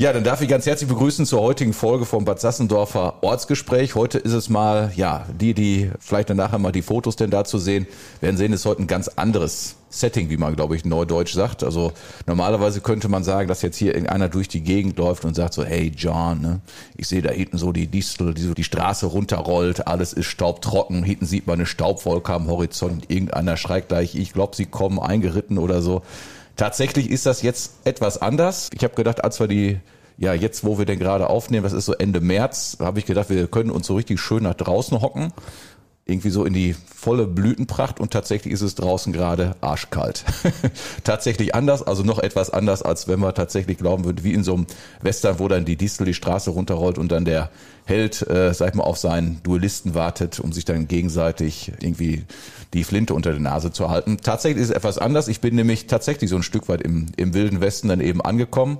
Ja, dann darf ich ganz herzlich begrüßen zur heutigen Folge vom Bad Sassendorfer Ortsgespräch. Heute ist es mal, ja, die, die vielleicht dann nachher mal die Fotos denn dazu sehen, werden sehen, ist heute ein ganz anderes Setting, wie man, glaube ich, neudeutsch sagt. Also normalerweise könnte man sagen, dass jetzt hier irgendeiner durch die Gegend läuft und sagt so, hey John, ne, ich sehe da hinten so die Distel, die so die Straße runterrollt, alles ist staubtrocken, hinten sieht man eine Staubwolke am Horizont, irgendeiner schreit gleich, ich glaube, sie kommen eingeritten oder so. Tatsächlich ist das jetzt etwas anders. Ich habe gedacht, als wir die ja, jetzt, wo wir denn gerade aufnehmen, das ist so Ende März, habe ich gedacht, wir können uns so richtig schön nach draußen hocken. Irgendwie so in die volle Blütenpracht und tatsächlich ist es draußen gerade arschkalt. tatsächlich anders, also noch etwas anders, als wenn wir tatsächlich glauben würden, wie in so einem Western, wo dann die Distel die Straße runterrollt und dann der Held, äh, sag ich mal, auf seinen Duellisten wartet, um sich dann gegenseitig irgendwie die Flinte unter der Nase zu halten. Tatsächlich ist es etwas anders. Ich bin nämlich tatsächlich so ein Stück weit im, im wilden Westen dann eben angekommen.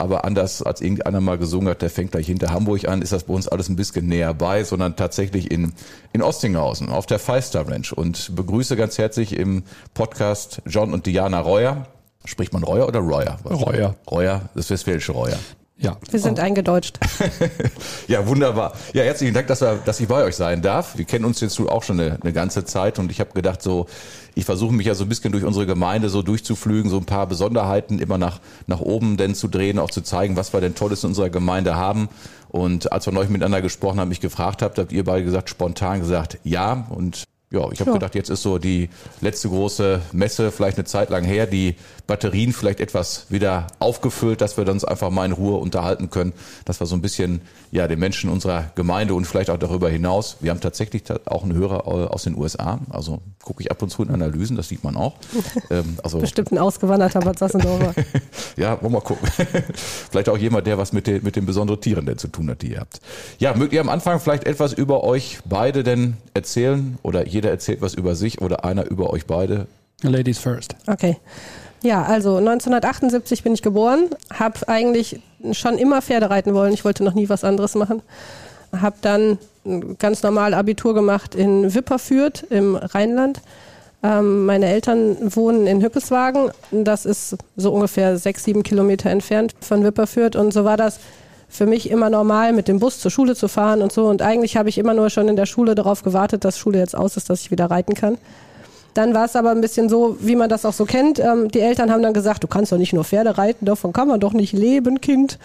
Aber anders als irgendeiner mal gesungen hat, der fängt gleich hinter Hamburg an, ist das bei uns alles ein bisschen näher bei, sondern tatsächlich in, in Ostinghausen auf der Five Star Ranch und begrüße ganz herzlich im Podcast John und Diana Reuer. Spricht man Reuer oder Reuer? Reuer. Reuer, das westfälische Reuer. Ja. Wir sind eingedeutscht. ja, wunderbar. Ja, herzlichen Dank, dass, wir, dass ich bei euch sein darf. Wir kennen uns jetzt auch schon eine, eine ganze Zeit und ich habe gedacht, so, ich versuche mich ja so ein bisschen durch unsere Gemeinde so durchzuflügen, so ein paar Besonderheiten immer nach, nach oben denn zu drehen, auch zu zeigen, was wir denn Tolles in unserer Gemeinde haben. Und als wir neulich miteinander gesprochen haben, mich gefragt habt, habt ihr beide gesagt, spontan gesagt, ja. Und ja, ich habe ja. gedacht, jetzt ist so die letzte große Messe vielleicht eine Zeit lang her, die Batterien vielleicht etwas wieder aufgefüllt, dass wir uns einfach mal in Ruhe unterhalten können, dass wir so ein bisschen ja den Menschen unserer Gemeinde und vielleicht auch darüber hinaus. Wir haben tatsächlich auch einen Hörer aus den USA, also gucke ich ab und zu in Analysen, das sieht man auch. Ähm, also Bestimmt ein ausgewanderter Bad Sassendorfer. ja, wollen wir mal gucken. vielleicht auch jemand, der was mit den, mit den besonderen Tieren denn zu tun hat, die ihr habt. Ja, mögt ihr am Anfang vielleicht etwas über euch beide denn erzählen oder jeder erzählt was über sich oder einer über euch beide? Ladies first. Okay. Ja, also 1978 bin ich geboren, habe eigentlich schon immer Pferde reiten wollen. Ich wollte noch nie was anderes machen. Habe dann ganz normal Abitur gemacht in Wipperfürth im Rheinland. Ähm, meine Eltern wohnen in Hückeswagen. Das ist so ungefähr sechs, sieben Kilometer entfernt von Wipperfürth. Und so war das für mich immer normal, mit dem Bus zur Schule zu fahren und so. Und eigentlich habe ich immer nur schon in der Schule darauf gewartet, dass Schule jetzt aus ist, dass ich wieder reiten kann. Dann war es aber ein bisschen so, wie man das auch so kennt. Ähm, die Eltern haben dann gesagt, du kannst doch nicht nur Pferde reiten, davon kann man doch nicht leben, Kind.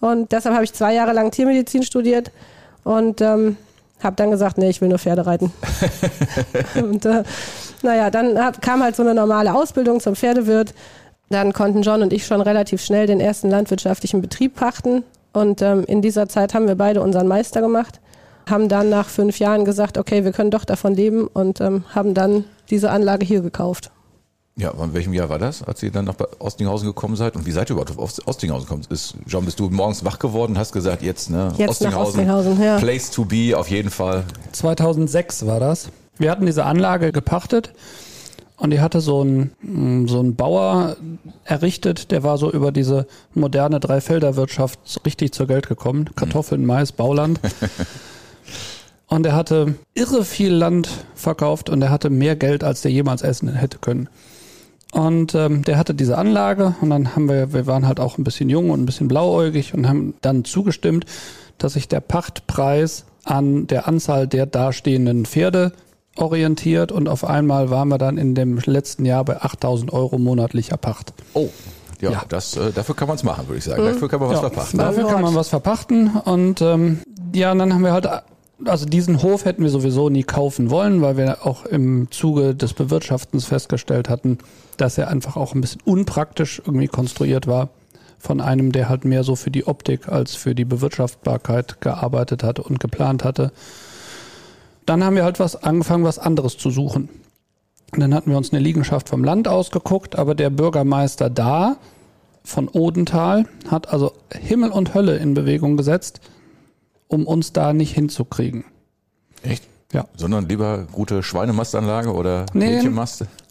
Und deshalb habe ich zwei Jahre lang Tiermedizin studiert und ähm, habe dann gesagt, nee, ich will nur Pferde reiten. und äh, naja, dann hab, kam halt so eine normale Ausbildung zum Pferdewirt. Dann konnten John und ich schon relativ schnell den ersten landwirtschaftlichen Betrieb pachten. Und ähm, in dieser Zeit haben wir beide unseren Meister gemacht haben dann nach fünf Jahren gesagt, okay, wir können doch davon leben und ähm, haben dann diese Anlage hier gekauft. Ja, in welchem Jahr war das, als ihr dann nach Ostinghausen gekommen seid? Und wie seid ihr überhaupt auf Ostinghausen gekommen? Ist, John, bist du morgens wach geworden und hast gesagt, jetzt, ne, jetzt Ostinghausen, Ostinghausen ja. Place to be auf jeden Fall. 2006 war das. Wir hatten diese Anlage gepachtet und die hatte so ein, mm, so ein Bauer errichtet, der war so über diese moderne Dreifelderwirtschaft richtig zur Geld gekommen. Kartoffeln, Mais, Bauland. Und er hatte irre viel Land verkauft und er hatte mehr Geld, als der jemals essen hätte können. Und ähm, der hatte diese Anlage und dann haben wir, wir waren halt auch ein bisschen jung und ein bisschen blauäugig und haben dann zugestimmt, dass sich der Pachtpreis an der Anzahl der dastehenden Pferde orientiert und auf einmal waren wir dann in dem letzten Jahr bei 8000 Euro monatlicher Pacht. Oh. Ja, ja. Das, äh, dafür kann man es machen, würde ich sagen. Dafür kann man was ja, verpachten. Dafür kann man was verpachten. Und ähm, ja, und dann haben wir halt also diesen Hof hätten wir sowieso nie kaufen wollen, weil wir auch im Zuge des Bewirtschaftens festgestellt hatten, dass er einfach auch ein bisschen unpraktisch irgendwie konstruiert war von einem, der halt mehr so für die Optik als für die Bewirtschaftbarkeit gearbeitet hatte und geplant hatte. Dann haben wir halt was angefangen, was anderes zu suchen. Und dann hatten wir uns eine Liegenschaft vom Land ausgeguckt, aber der Bürgermeister da von Odenthal hat also Himmel und Hölle in Bewegung gesetzt, um uns da nicht hinzukriegen. Echt? Ja. Sondern lieber gute Schweinemastanlage oder Nee.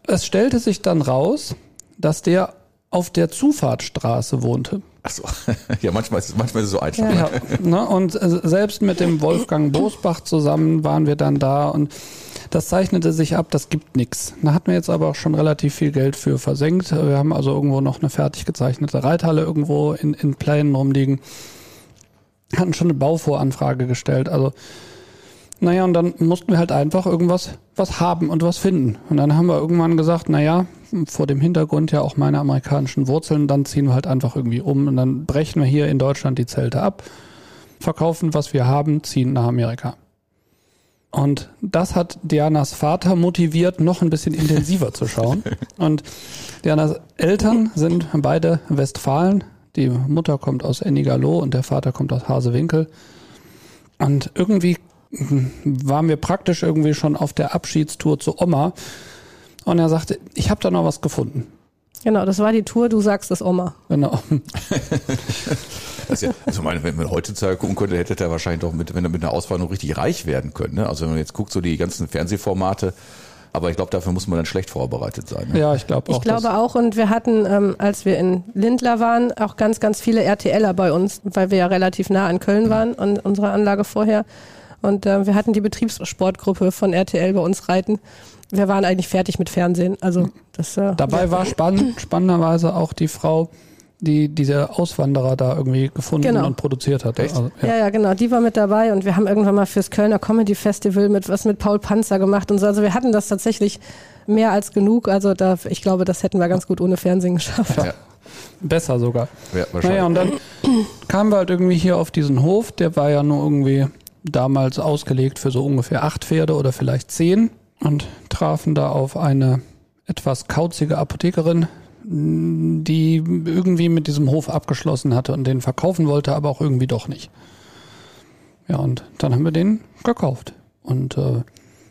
Es stellte sich dann raus, dass der auf der Zufahrtsstraße wohnte. Achso, ja, manchmal ist, es- manchmal ist es so einfach. Ja, ne? Und äh, selbst mit dem Wolfgang Bosbach zusammen waren wir dann da und das zeichnete sich ab, das gibt nichts. Da hatten wir jetzt aber auch schon relativ viel Geld für versenkt. Wir haben also irgendwo noch eine fertig gezeichnete Reithalle irgendwo in, in Plänen rumliegen. Hatten schon eine Bauvoranfrage gestellt. Also, naja, und dann mussten wir halt einfach irgendwas was haben und was finden. Und dann haben wir irgendwann gesagt, naja, vor dem Hintergrund ja auch meine amerikanischen Wurzeln, dann ziehen wir halt einfach irgendwie um und dann brechen wir hier in Deutschland die Zelte ab, verkaufen, was wir haben, ziehen nach Amerika. Und das hat Dianas Vater motiviert, noch ein bisschen intensiver zu schauen. Und Dianas Eltern sind beide Westfalen. Die Mutter kommt aus Ennigerloh und der Vater kommt aus Hasewinkel. Und irgendwie waren wir praktisch irgendwie schon auf der Abschiedstour zu Oma. Und er sagte, ich habe da noch was gefunden. Genau, das war die Tour, du sagst es Oma. Genau. Das ist ja, also meine, wenn man heutzutage gucken könnte, hätte er wahrscheinlich doch mit, wenn er mit einer Auswanderung richtig reich werden können. Ne? Also wenn man jetzt guckt, so die ganzen Fernsehformate, aber ich glaube, dafür muss man dann schlecht vorbereitet sein. Ne? Ja, ich glaube auch. Ich glaube auch und wir hatten, ähm, als wir in Lindler waren, auch ganz, ganz viele RTLer bei uns, weil wir ja relativ nah an Köln waren und unsere Anlage vorher. Und äh, wir hatten die Betriebssportgruppe von RTL bei uns reiten. Wir waren eigentlich fertig mit Fernsehen. Also das äh, Dabei war spannend, spannenderweise auch die Frau, die diese Auswanderer da irgendwie gefunden Genau. und produziert hat. Echt? Also, ja. Ja, ja, genau. Die war mit dabei und wir haben irgendwann mal fürs Kölner Comedy Festival mit was mit Paul Panzer gemacht und so. Also wir hatten das tatsächlich mehr als genug. Also da, ich glaube, das hätten wir ganz gut ohne Fernsehen geschafft. Ja, Besser sogar. ja, wahrscheinlich. Naja, und dann kamen wir halt irgendwie hier auf diesen Hof. Der war ja nur irgendwie damals ausgelegt für so ungefähr acht Pferde oder vielleicht zehn und trafen da auf eine etwas kauzige Apothekerin, die irgendwie mit diesem Hof abgeschlossen hatte und den verkaufen wollte, aber auch irgendwie doch nicht. Ja, und dann haben wir den gekauft. Und äh,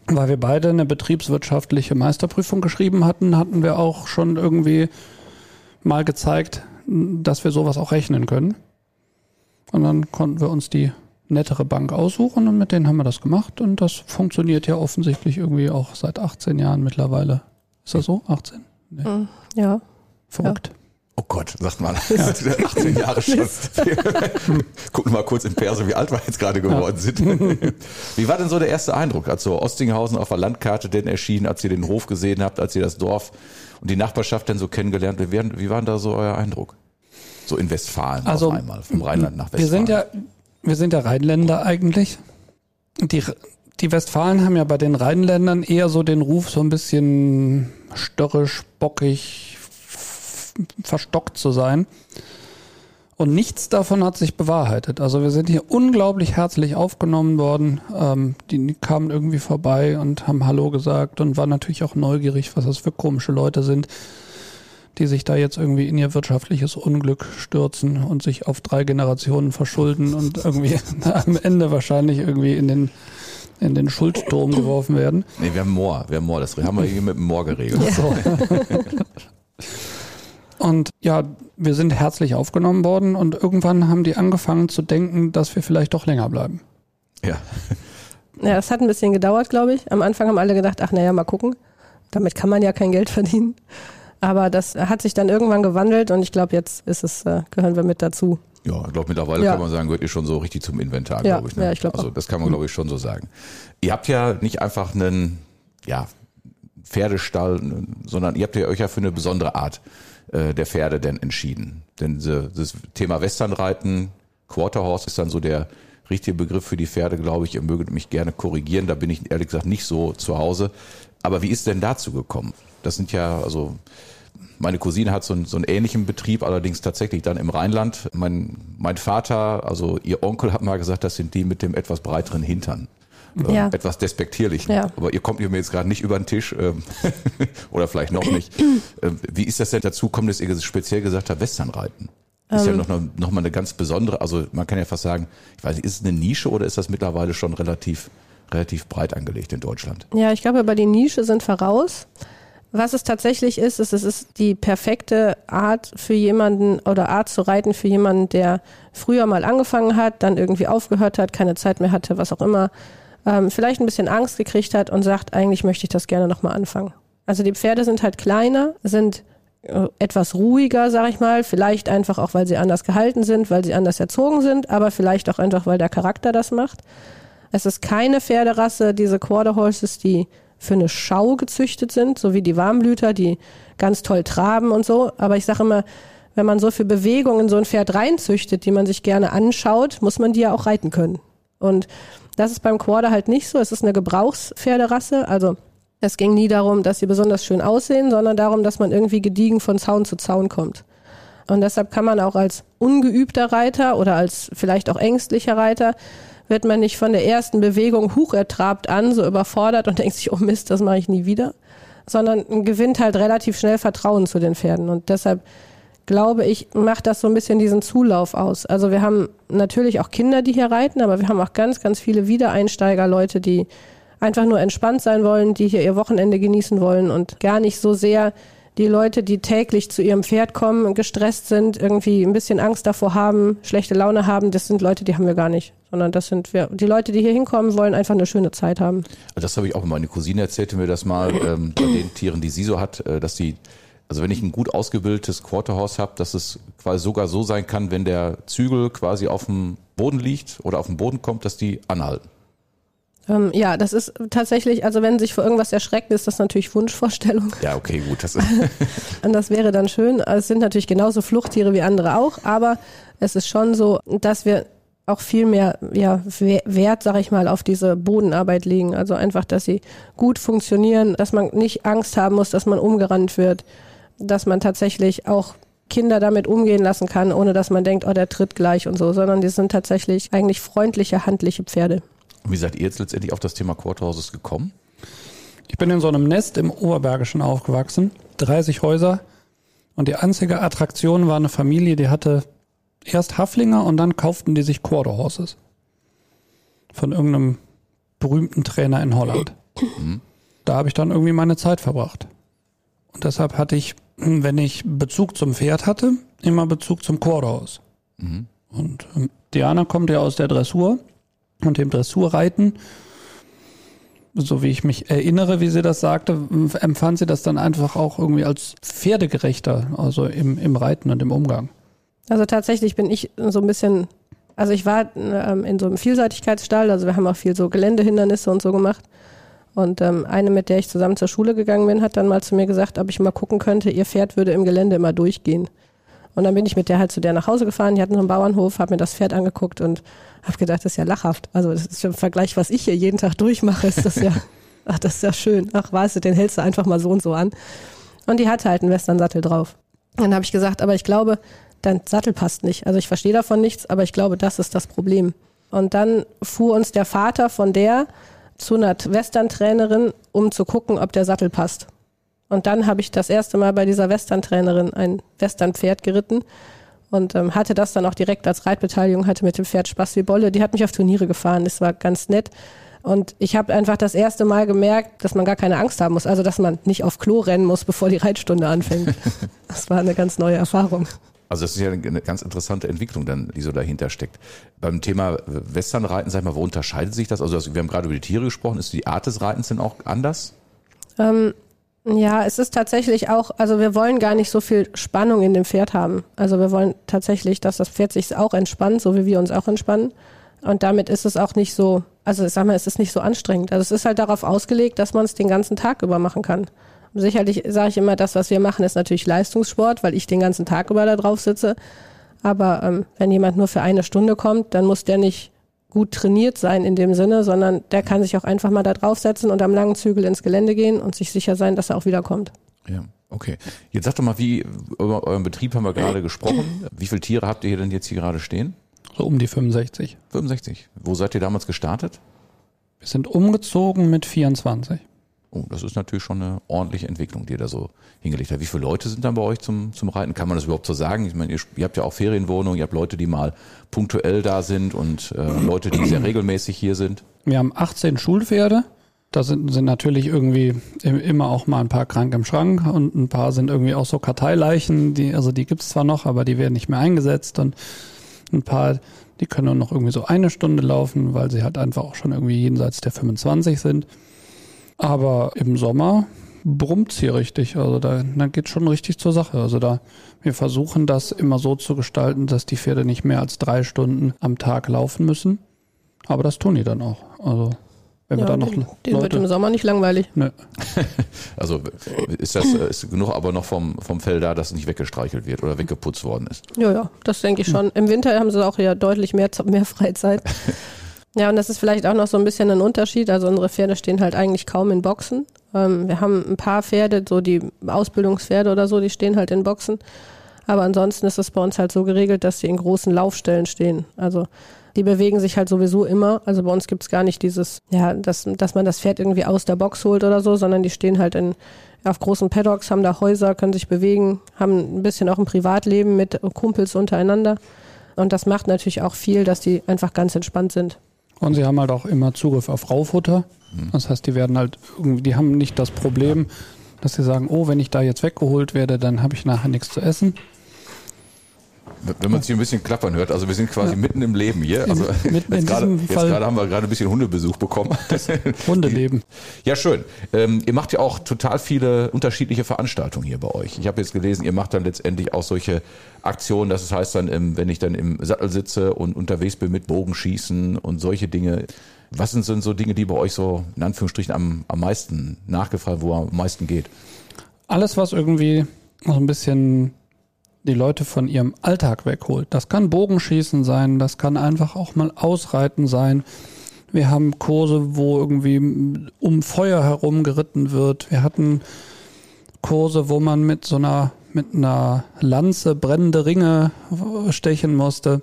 weil wir beide eine betriebswirtschaftliche Meisterprüfung geschrieben hatten, hatten wir auch schon irgendwie mal gezeigt, dass wir sowas auch rechnen können. Und dann konnten wir uns die nettere Bank aussuchen und mit denen haben wir das gemacht und das funktioniert ja offensichtlich irgendwie auch seit 18 Jahren mittlerweile. Ist das so? 18? Nee. Ja. Verrückt. Oh Gott, sagt man. 18 Jahre schon. Gucken mal kurz in Perso, wie alt wir jetzt gerade geworden sind. Wie war denn so der erste Eindruck, als so Ostinghausen auf der Landkarte denn erschien, als ihr den Hof gesehen habt, als ihr das Dorf und die Nachbarschaft denn so kennengelernt habt? Wie, waren- wie war denn da so euer Eindruck? So in Westfalen Also, auf einmal, vom Rheinland nach Westfalen. Wir sind ja, wir sind ja Rheinländer eigentlich. Die, die Westfalen haben ja bei den Rheinländern eher so den Ruf, so ein bisschen störrisch, bockig, verstockt zu sein. Und nichts davon hat sich bewahrheitet. Also wir sind hier unglaublich herzlich aufgenommen worden. Ähm, die kamen irgendwie vorbei und haben Hallo gesagt und waren natürlich auch neugierig, was das für komische Leute sind die sich da jetzt irgendwie in ihr wirtschaftliches Unglück stürzen und sich auf drei Generationen verschulden und irgendwie am Ende wahrscheinlich irgendwie in den in den Schuldturm geworfen werden. Nee, wir haben Moor, wir haben Moor, das haben wir hier mit dem Moor geregelt. So. Und ja, wir sind herzlich aufgenommen worden und irgendwann haben die angefangen zu denken, dass wir vielleicht doch länger bleiben. Ja. Ja, das hat ein bisschen gedauert, glaube ich. Am Anfang haben alle gedacht, ach naja, mal gucken. Damit kann man ja kein Geld verdienen. Aber das hat sich dann irgendwann gewandelt und ich glaube, jetzt ist es, äh, gehören wir mit dazu. Ja, ich glaube, mittlerweile Ja. kann man sagen, gehört ihr schon so richtig zum Inventar, Ja, glaube ich. Ne? ja, ich glaub Also das kann man, glaube ich, schon so sagen. Ihr habt ja nicht einfach einen, ja, Pferdestall, sondern ihr habt ja euch ja für eine besondere Art äh, der Pferde denn entschieden. Denn diese, das Thema Westernreiten, Quarterhorse ist dann so der richtige Begriff für die Pferde, glaube ich. Ihr möget mich gerne korrigieren, da bin ich ehrlich gesagt nicht so zu Hause. Aber wie ist denn dazu gekommen? Das sind ja, also meine Cousine hat so einen, so einen ähnlichen Betrieb, allerdings tatsächlich dann im Rheinland. Mein, mein Vater, also ihr Onkel hat mal gesagt, das sind die mit dem etwas breiteren Hintern. Ähm, Ja. Etwas despektierlichen. Ja. Aber ihr kommt mir jetzt gerade nicht über den Tisch ähm, oder vielleicht noch nicht. Ähm, Wie ist das denn dazu gekommen, dass ihr speziell gesagt habt, Westernreiten? Ist ja Ähm. noch, noch, mal eine ganz besondere, also man kann ja fast sagen, ich weiß nicht, ist es eine Nische oder ist das mittlerweile schon relativ, relativ breit angelegt in Deutschland? Ja, ich glaube, über die Nische sind wir raus. Was es tatsächlich ist, ist, es ist die perfekte Art für jemanden oder Art zu reiten für jemanden, der früher mal angefangen hat, dann irgendwie aufgehört hat, keine Zeit mehr hatte, was auch immer, ähm, vielleicht ein bisschen Angst gekriegt hat und sagt, eigentlich möchte ich das gerne nochmal anfangen. Also die Pferde sind halt kleiner, sind äh, etwas ruhiger, sag ich mal. Vielleicht einfach auch, weil sie anders gehalten sind, weil sie anders erzogen sind, aber vielleicht auch einfach, weil der Charakter das macht. Es ist keine Pferderasse, diese Quarter Horses, die für eine Schau gezüchtet sind, so wie die Warmblüter, die ganz toll traben und so. Aber ich sage immer, wenn man so viel Bewegung in so ein Pferd reinzüchtet, die man sich gerne anschaut, muss man die ja auch reiten können. Und das ist beim Quarter halt nicht so. Es ist eine Gebrauchspferderasse. Also es ging nie darum, dass sie besonders schön aussehen, sondern darum, dass man irgendwie gediegen von Zaun zu Zaun kommt. Und deshalb kann man auch als ungeübter Reiter oder als vielleicht auch ängstlicher Reiter wird man nicht von der ersten Bewegung hoch ertrabt an, so überfordert und denkt sich, oh Mist, das mache ich nie wieder, sondern gewinnt halt relativ schnell Vertrauen zu den Pferden. Und deshalb glaube ich, macht das so ein bisschen diesen Zulauf aus. Also wir haben natürlich auch Kinder, die hier reiten, aber wir haben auch ganz, ganz viele Wiedereinsteiger, Leute, die einfach nur entspannt sein wollen, die hier ihr Wochenende genießen wollen und gar nicht so sehr die Leute, die täglich zu ihrem Pferd kommen, gestresst sind, irgendwie ein bisschen Angst davor haben, schlechte Laune haben, das sind Leute, die haben wir gar nicht. Sondern das sind wir. Die Leute, die hier hinkommen, wollen einfach eine schöne Zeit haben. Das habe ich auch meine Cousine erzählte mir das mal, ähm, bei den Tieren, die sie so hat, äh, dass die also wenn ich ein gut ausgebildetes Quarterhorse habe, dass es quasi sogar so sein kann, wenn der Zügel quasi auf dem Boden liegt oder auf dem Boden kommt, dass die anhalten. Ähm, ja, das ist tatsächlich, also wenn sich vor irgendwas erschreckt, ist das natürlich Wunschvorstellung. Ja, okay, gut. Das Und das wäre dann schön. Also es sind natürlich genauso Fluchttiere wie andere auch, aber es ist schon so, dass wir auch viel mehr ja, Wert, sag ich mal, auf diese Bodenarbeit legen. Also einfach, dass sie gut funktionieren, dass man nicht Angst haben muss, dass man umgerannt wird, dass man tatsächlich auch Kinder damit umgehen lassen kann, ohne dass man denkt, oh, der tritt gleich und so, sondern die sind tatsächlich eigentlich freundliche, handliche Pferde. Wie seid ihr jetzt letztendlich auf das Thema Quarterhouses gekommen? Ich bin in so einem Nest im Oberbergischen aufgewachsen, 30 Häuser. Und die einzige Attraktion war eine Familie, die hatte erst Haflinger und dann kauften die sich Quarterhorses. Von irgendeinem berühmten Trainer in Holland. Mhm. Da habe ich dann irgendwie meine Zeit verbracht. Und deshalb hatte ich, wenn ich Bezug zum Pferd hatte, immer Bezug zum Quarterhorse. Mhm. Und ähm, Diana kommt ja aus der Dressur und dem Dressurreiten. So wie ich mich erinnere, wie sie das sagte, empfand sie das dann einfach auch irgendwie als pferdegerechter, also im, im Reiten und im Umgang. Also tatsächlich bin ich so ein bisschen, also ich war ähm, in so einem Vielseitigkeitsstall, also wir haben auch viel so Geländehindernisse und so gemacht. Und ähm, eine, mit der ich zusammen zur Schule gegangen bin, hat dann mal zu mir gesagt, ob ich mal gucken könnte, ihr Pferd würde im Gelände immer durchgehen. Und dann bin ich mit der halt zu der nach Hause gefahren, die hatten so einen Bauernhof, habe mir das Pferd angeguckt und habe gedacht, das ist ja lachhaft. Also das ist im Vergleich, was ich hier jeden Tag durchmache, ist das ja, ach, das ist ja schön. Ach, weißt du, den hältst du einfach mal so und so an. Und die hatte halt einen Western-Sattel drauf. Dann habe ich gesagt, aber ich glaube, dein Sattel passt nicht. Also ich verstehe davon nichts, aber ich glaube, das ist das Problem. Und dann fuhr uns der Vater von der zu einer Western-Trainerin, um zu gucken, ob der Sattel passt. Und dann habe ich das erste Mal bei dieser Western-Trainerin ein Western-Pferd geritten und ähm, hatte das dann auch direkt als Reitbeteiligung, hatte mit dem Pferd Spaß wie Bolle. Die hat mich auf Turniere gefahren, das war ganz nett. Und ich habe einfach das erste Mal gemerkt, dass man gar keine Angst haben muss. Also, dass man nicht auf Klo rennen muss, bevor die Reitstunde anfängt. Das war eine ganz neue Erfahrung. Also das ist ja eine ganz interessante Entwicklung dann, die so dahinter steckt. Beim Thema Westernreiten, sag ich mal, wo unterscheidet sich das? Also wir haben gerade über die Tiere gesprochen. Ist die Art des Reitens denn auch anders? Ähm, ja, es ist tatsächlich auch, also wir wollen gar nicht so viel Spannung in dem Pferd haben. Also wir wollen tatsächlich, dass das Pferd sich auch entspannt, so wie wir uns auch entspannen. Und damit ist es auch nicht so, also ich sag mal, es ist nicht so anstrengend. Also es ist halt darauf ausgelegt, dass man es den ganzen Tag über machen kann. Sicherlich sage ich immer, das, was wir machen, ist natürlich Leistungssport, weil ich den ganzen Tag über da drauf sitze. Aber ähm, wenn jemand nur für eine Stunde kommt, dann muss der nicht gut trainiert sein in dem Sinne, sondern der kann sich auch einfach mal da draufsetzen und am langen Zügel ins Gelände gehen und sich sicher sein, dass er auch wiederkommt. Ja, okay. Jetzt sag doch mal, wie über euren Betrieb haben wir gerade gesprochen. Wie viele Tiere habt ihr hier denn jetzt hier gerade stehen? So um die 65. 65. Wo seid ihr damals gestartet? Wir sind umgezogen mit 24. Oh, das ist natürlich schon eine ordentliche Entwicklung, die ihr da so hingelegt habt. Wie viele Leute sind dann bei euch zum, zum Reiten? Kann man das überhaupt so sagen? Ich meine, ihr, ihr habt ja auch Ferienwohnungen, ihr habt Leute, die mal punktuell da sind und äh, Leute, die sehr regelmäßig hier sind. Wir haben 18 Schulpferde. Da sind, sind natürlich irgendwie immer auch mal ein paar krank im Schrank und ein paar sind irgendwie auch so Karteileichen, die, also die gibt's zwar noch, aber die werden nicht mehr eingesetzt und ein paar, die können nur noch irgendwie so eine Stunde laufen, weil sie halt einfach auch schon irgendwie jenseits der 25 sind. Aber im Sommer brummt's hier richtig. Also da, da geht schon richtig zur Sache. Also da, wir versuchen das immer so zu gestalten, dass die Pferde nicht mehr als drei Stunden am Tag laufen müssen. Aber das tun die dann auch. Also wenn wir Ja, da noch den, den wird im Sommer nicht langweilig. Nö. Also ist das ist genug aber noch vom, vom Fell da, dass es nicht weggestreichelt wird oder weggeputzt worden ist. Ja, ja, das denke ich schon. Im Winter haben sie auch ja deutlich mehr, mehr Freizeit. Ja, und das ist vielleicht auch noch so ein bisschen ein Unterschied. Also unsere Pferde stehen halt eigentlich kaum in Boxen. Ähm, wir haben ein paar Pferde, so die Ausbildungspferde oder so, die stehen halt in Boxen. Aber ansonsten ist es bei uns halt so geregelt, dass sie in großen Laufstellen stehen. Also die bewegen sich halt sowieso immer. Also bei uns gibt's gar nicht dieses, ja, dass, dass man das Pferd irgendwie aus der Box holt oder so, sondern die stehen halt in, auf großen Paddocks, haben da Häuser, können sich bewegen, haben ein bisschen auch ein Privatleben mit Kumpels untereinander. Und das macht natürlich auch viel, dass die einfach ganz entspannt sind. Und sie haben halt auch immer Zugriff auf Raufutter. Das heißt, die werden halt irgendwie, die haben nicht das Problem, dass sie sagen, oh, wenn ich da jetzt weggeholt werde, dann habe ich nachher nichts zu essen. Wenn man es hier ein bisschen klappern hört, also wir sind quasi mitten im Leben hier. Also mitten jetzt gerade, jetzt gerade haben wir gerade ein bisschen Hundebesuch bekommen. Hundeleben. Ja, schön. Ähm, ihr macht ja auch total viele unterschiedliche Veranstaltungen hier bei euch. Ich habe jetzt gelesen, ihr macht dann letztendlich auch solche Aktionen, das heißt dann, im, wenn ich dann im Sattel sitze und unterwegs bin mit Bogenschießen und solche Dinge. Was sind denn so Dinge, die bei euch so in Anführungsstrichen am, am meisten nachgefragt, wo am meisten geht? Alles, was irgendwie so ein bisschen die Leute von ihrem Alltag wegholt. Das kann Bogenschießen sein, das kann einfach auch mal Ausreiten sein. Wir haben Kurse, wo irgendwie um Feuer herum geritten wird. Wir hatten Kurse, wo man mit so einer mit einer Lanze brennende Ringe stechen musste.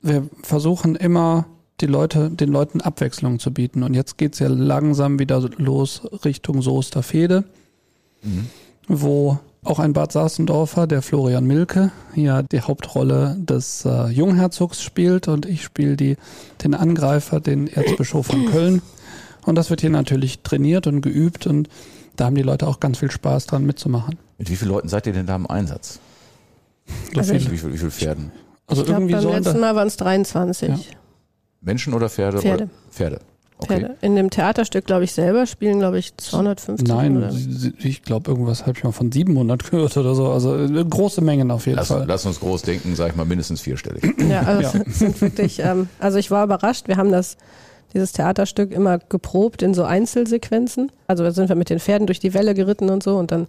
Wir versuchen immer die Leute, den Leuten Abwechslung zu bieten. Und jetzt geht's ja langsam wieder los Richtung Soesterfehde, wo auch ein Bad Sasendorfer, der Florian Milke, ja die Hauptrolle des äh, Jungherzogs spielt und ich spiele den Angreifer, den Erzbischof von Köln. Und das wird hier natürlich trainiert und geübt und da haben die Leute auch ganz viel Spaß dran mitzumachen. Mit wie vielen Leuten seid ihr denn da im Einsatz? So Also Wie viel, wie viel Pferden? also ich glaube, irgendwie beim letzten Mal waren es 23 Ja. Menschen oder Pferde? Pferde. Oder? Pferde. Okay. In dem Theaterstück, glaube ich, selber spielen, glaube ich, 250 Nein, oder ich glaube, irgendwas habe ich mal von 700 gehört oder so. Also äh, große Mengen auf jeden Lass, Fall. lass uns groß denken, sag ich mal, mindestens vierstellig. Ja, also Ja. es sind wirklich, ähm, also ich war überrascht. Wir haben das, dieses Theaterstück immer geprobt in so Einzelsequenzen. Also da sind wir mit den Pferden durch die Welle geritten und so und dann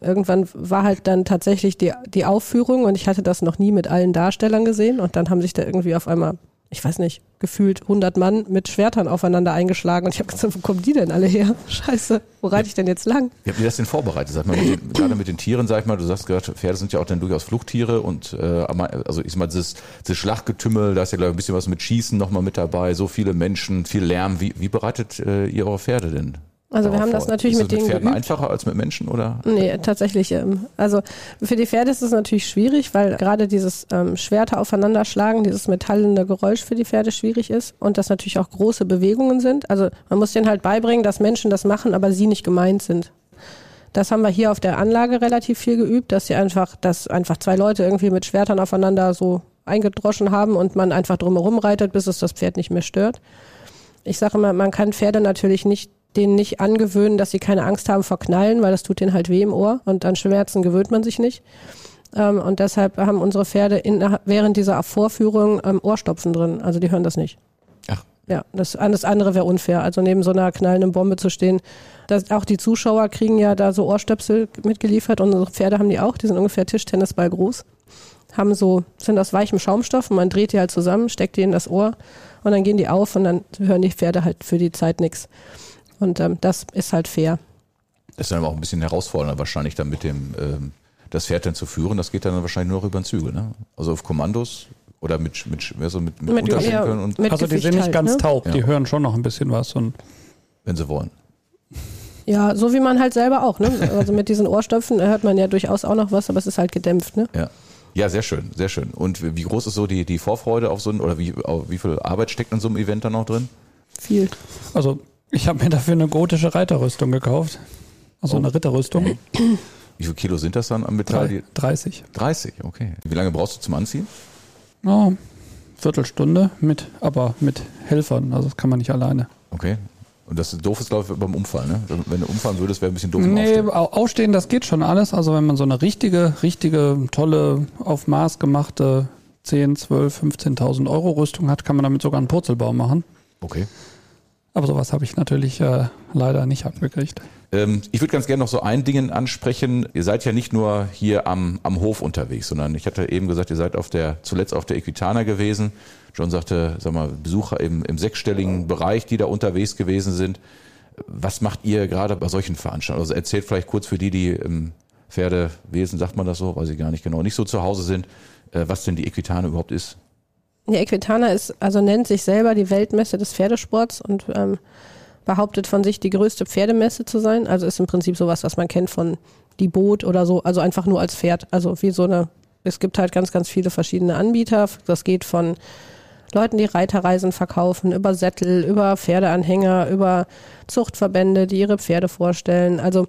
irgendwann war halt dann tatsächlich die, die Aufführung und ich hatte das noch nie mit allen Darstellern gesehen und dann haben sich da irgendwie auf einmal, ich weiß nicht, gefühlt 100 Mann mit Schwertern aufeinander eingeschlagen und ich habe gesagt, wo kommen die denn alle her? Scheiße, wo reite ich denn jetzt lang? Wie habt ihr das denn vorbereitet? Sag mal, mit den, gerade mit den Tieren, sag ich mal, du sagst gerade, Pferde sind ja auch dann durchaus Fluchttiere und äh, also ich sag mal, dieses, dieses Schlachtgetümmel, da ist ja glaube ich ein bisschen was mit Schießen nochmal mit dabei, so viele Menschen, viel Lärm. Wie, wie bereitet äh, ihr eure Pferde denn? Also wir haben das natürlich ist mit das denen mit Pferden geübt. einfacher als mit Menschen oder? Nee, tatsächlich. Ähm, also für die Pferde ist es natürlich schwierig, weil gerade dieses ähm, Schwerter aufeinanderschlagen, dieses metallende Geräusch für die Pferde schwierig ist und das natürlich auch große Bewegungen sind. Also man muss denen halt beibringen, dass Menschen das machen, aber sie nicht gemeint sind. Das haben wir hier auf der Anlage relativ viel geübt, dass sie einfach, dass einfach zwei Leute irgendwie mit Schwertern aufeinander so eingedroschen haben und man einfach drumherum reitet, bis es das Pferd nicht mehr stört. Ich sage immer, man kann Pferde natürlich nicht denen nicht angewöhnen, dass sie keine Angst haben vor Knallen, weil das tut denen halt weh im Ohr und an Schmerzen gewöhnt man sich nicht. Ähm, und deshalb haben unsere Pferde in, während dieser Vorführung ähm, Ohrstopfen drin. Also die hören das nicht. Ach. Ja, das, das andere wäre unfair. Also neben so einer knallenden Bombe zu stehen. Das, auch die Zuschauer kriegen ja da so Ohrstöpsel mitgeliefert und unsere Pferde haben die auch. Die sind ungefähr Tischtennisball groß. Haben so, sind aus weichem Schaumstoff und man dreht die halt zusammen, steckt die in das Ohr und dann gehen die auf und dann hören die Pferde halt für die Zeit nichts. Und ähm, das ist halt fair. Das ist dann aber auch ein bisschen herausfordernder wahrscheinlich dann mit dem, ähm, das Pferd dann zu führen. Das geht dann wahrscheinlich nur noch über den Zügel, ne? Also auf Kommandos oder mit, mit, also mit, mit, Mit- Unterschenkeln ja, und mit also die Gewicht sind nicht halt, ganz ne? taub, Ja. die hören schon noch ein bisschen was. Und wenn sie wollen. Ja, so wie man halt selber auch. Ne? Also mit diesen Ohrstöpfen hört man ja durchaus auch noch was, aber es ist halt gedämpft. Ne? Ja. Ja, sehr schön, sehr schön. Und wie groß ist so die, die Vorfreude auf so ein, oder wie, auf, wie viel Arbeit steckt in so einem Event dann noch drin? Viel. also ich habe mir dafür eine gotische Reiterrüstung gekauft. Also Oh. eine Ritterrüstung. Wie viel Kilo sind das dann am Metall? Drei, Die- 30. 30, okay. Wie lange brauchst du zum Anziehen? Ja, Viertelstunde mit, aber mit Helfern. Also das kann man nicht alleine. Okay. Und das ist doof ist, glaube ich, beim Unfall, ne? Wenn du umfallen würdest, wäre ein bisschen doof. Nee, Aufstehen. au- aufstehen, das geht schon alles. Also wenn man so eine richtige, richtige, tolle, auf Maß gemachte 10, 12, 15.000 Euro Rüstung hat, kann man damit sogar einen Purzelbaum machen. Okay. Aber sowas habe ich natürlich äh, leider nicht abgekriegt. Ähm, ich würde ganz gerne noch so ein Ding ansprechen. Ihr seid ja nicht nur hier am, am Hof unterwegs, sondern ich hatte eben gesagt, ihr seid auf der, zuletzt auf der Equitana gewesen. John sagte, sag mal, Besucher im, im sechsstelligen Bereich, die da unterwegs gewesen sind. Was macht ihr gerade bei solchen Veranstaltungen? Also erzählt vielleicht kurz für die, die im Pferdewesen, sagt man das so, weiß ich gar nicht genau, nicht so zu Hause sind, äh, was denn die Equitana überhaupt ist. Die Equitana ist, also nennt sich selber die Weltmesse des Pferdesports und ähm, behauptet von sich, die größte Pferdemesse zu sein. Also ist im Prinzip sowas, was man kennt von die Boot oder so, also einfach nur als Pferd. Also wie so eine, es gibt halt ganz, ganz viele verschiedene Anbieter. Das geht von Leuten, die Reiterreisen verkaufen, über Sättel, über Pferdeanhänger, über Zuchtverbände, die ihre Pferde vorstellen. Also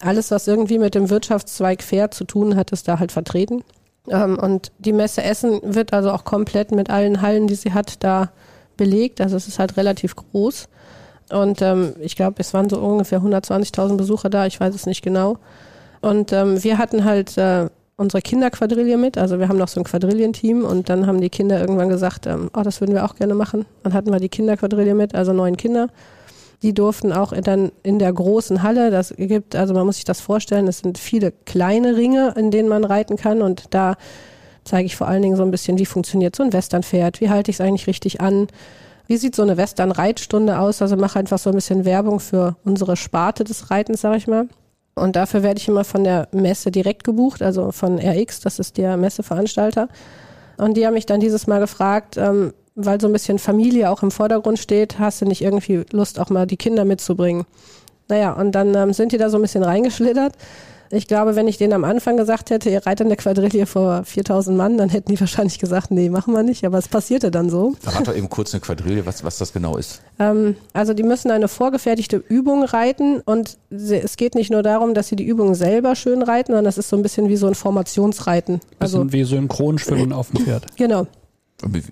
alles, was irgendwie mit dem Wirtschaftszweig Pferd zu tun hat, ist da halt vertreten. Ähm, und die Messe Essen wird also auch komplett mit allen Hallen, die sie hat, da belegt. Also es ist halt relativ groß. Und ähm, ich glaube, es waren so ungefähr 120.000 Besucher da, ich weiß es nicht genau. Und ähm, wir hatten halt äh, unsere Kinderquadrille mit, also wir haben noch so ein Quadrillenteam und dann haben die Kinder irgendwann gesagt, ähm, oh, das würden wir auch gerne machen. Dann hatten wir die Kinderquadrille mit, also neun Kinder. Die durften auch dann in der großen Halle, das gibt, also man muss sich das vorstellen, es sind viele kleine Ringe, in denen man reiten kann. Und da zeige ich vor allen Dingen so ein bisschen, wie funktioniert so ein Westernpferd, wie halte ich es eigentlich richtig an, wie sieht so eine Western-Reitstunde aus, also mache einfach so ein bisschen Werbung für unsere Sparte des Reitens, sage ich mal. Und dafür werde ich immer von der Messe direkt gebucht, also von RX, das ist der Messeveranstalter. Und die haben mich dann dieses Mal gefragt, ähm, weil so ein bisschen Familie auch im Vordergrund steht, hast du nicht irgendwie Lust, auch mal die Kinder mitzubringen? Naja, und dann ähm, sind die da so ein bisschen reingeschlittert. Ich glaube, wenn ich denen am Anfang gesagt hätte, ihr reitet in der Quadrille vor 4000 Mann, dann hätten die wahrscheinlich gesagt, nee, machen wir nicht. Aber es passierte dann so. Verrat doch eben kurz eine Quadrille, was, was das genau ist. Ähm, also die müssen eine vorgefertigte Übung reiten und es geht nicht nur darum, dass sie die Übung selber schön reiten, sondern das ist so ein bisschen wie so ein Formationsreiten. Also Also wie Synchronschwimmen auf dem Pferd. genau.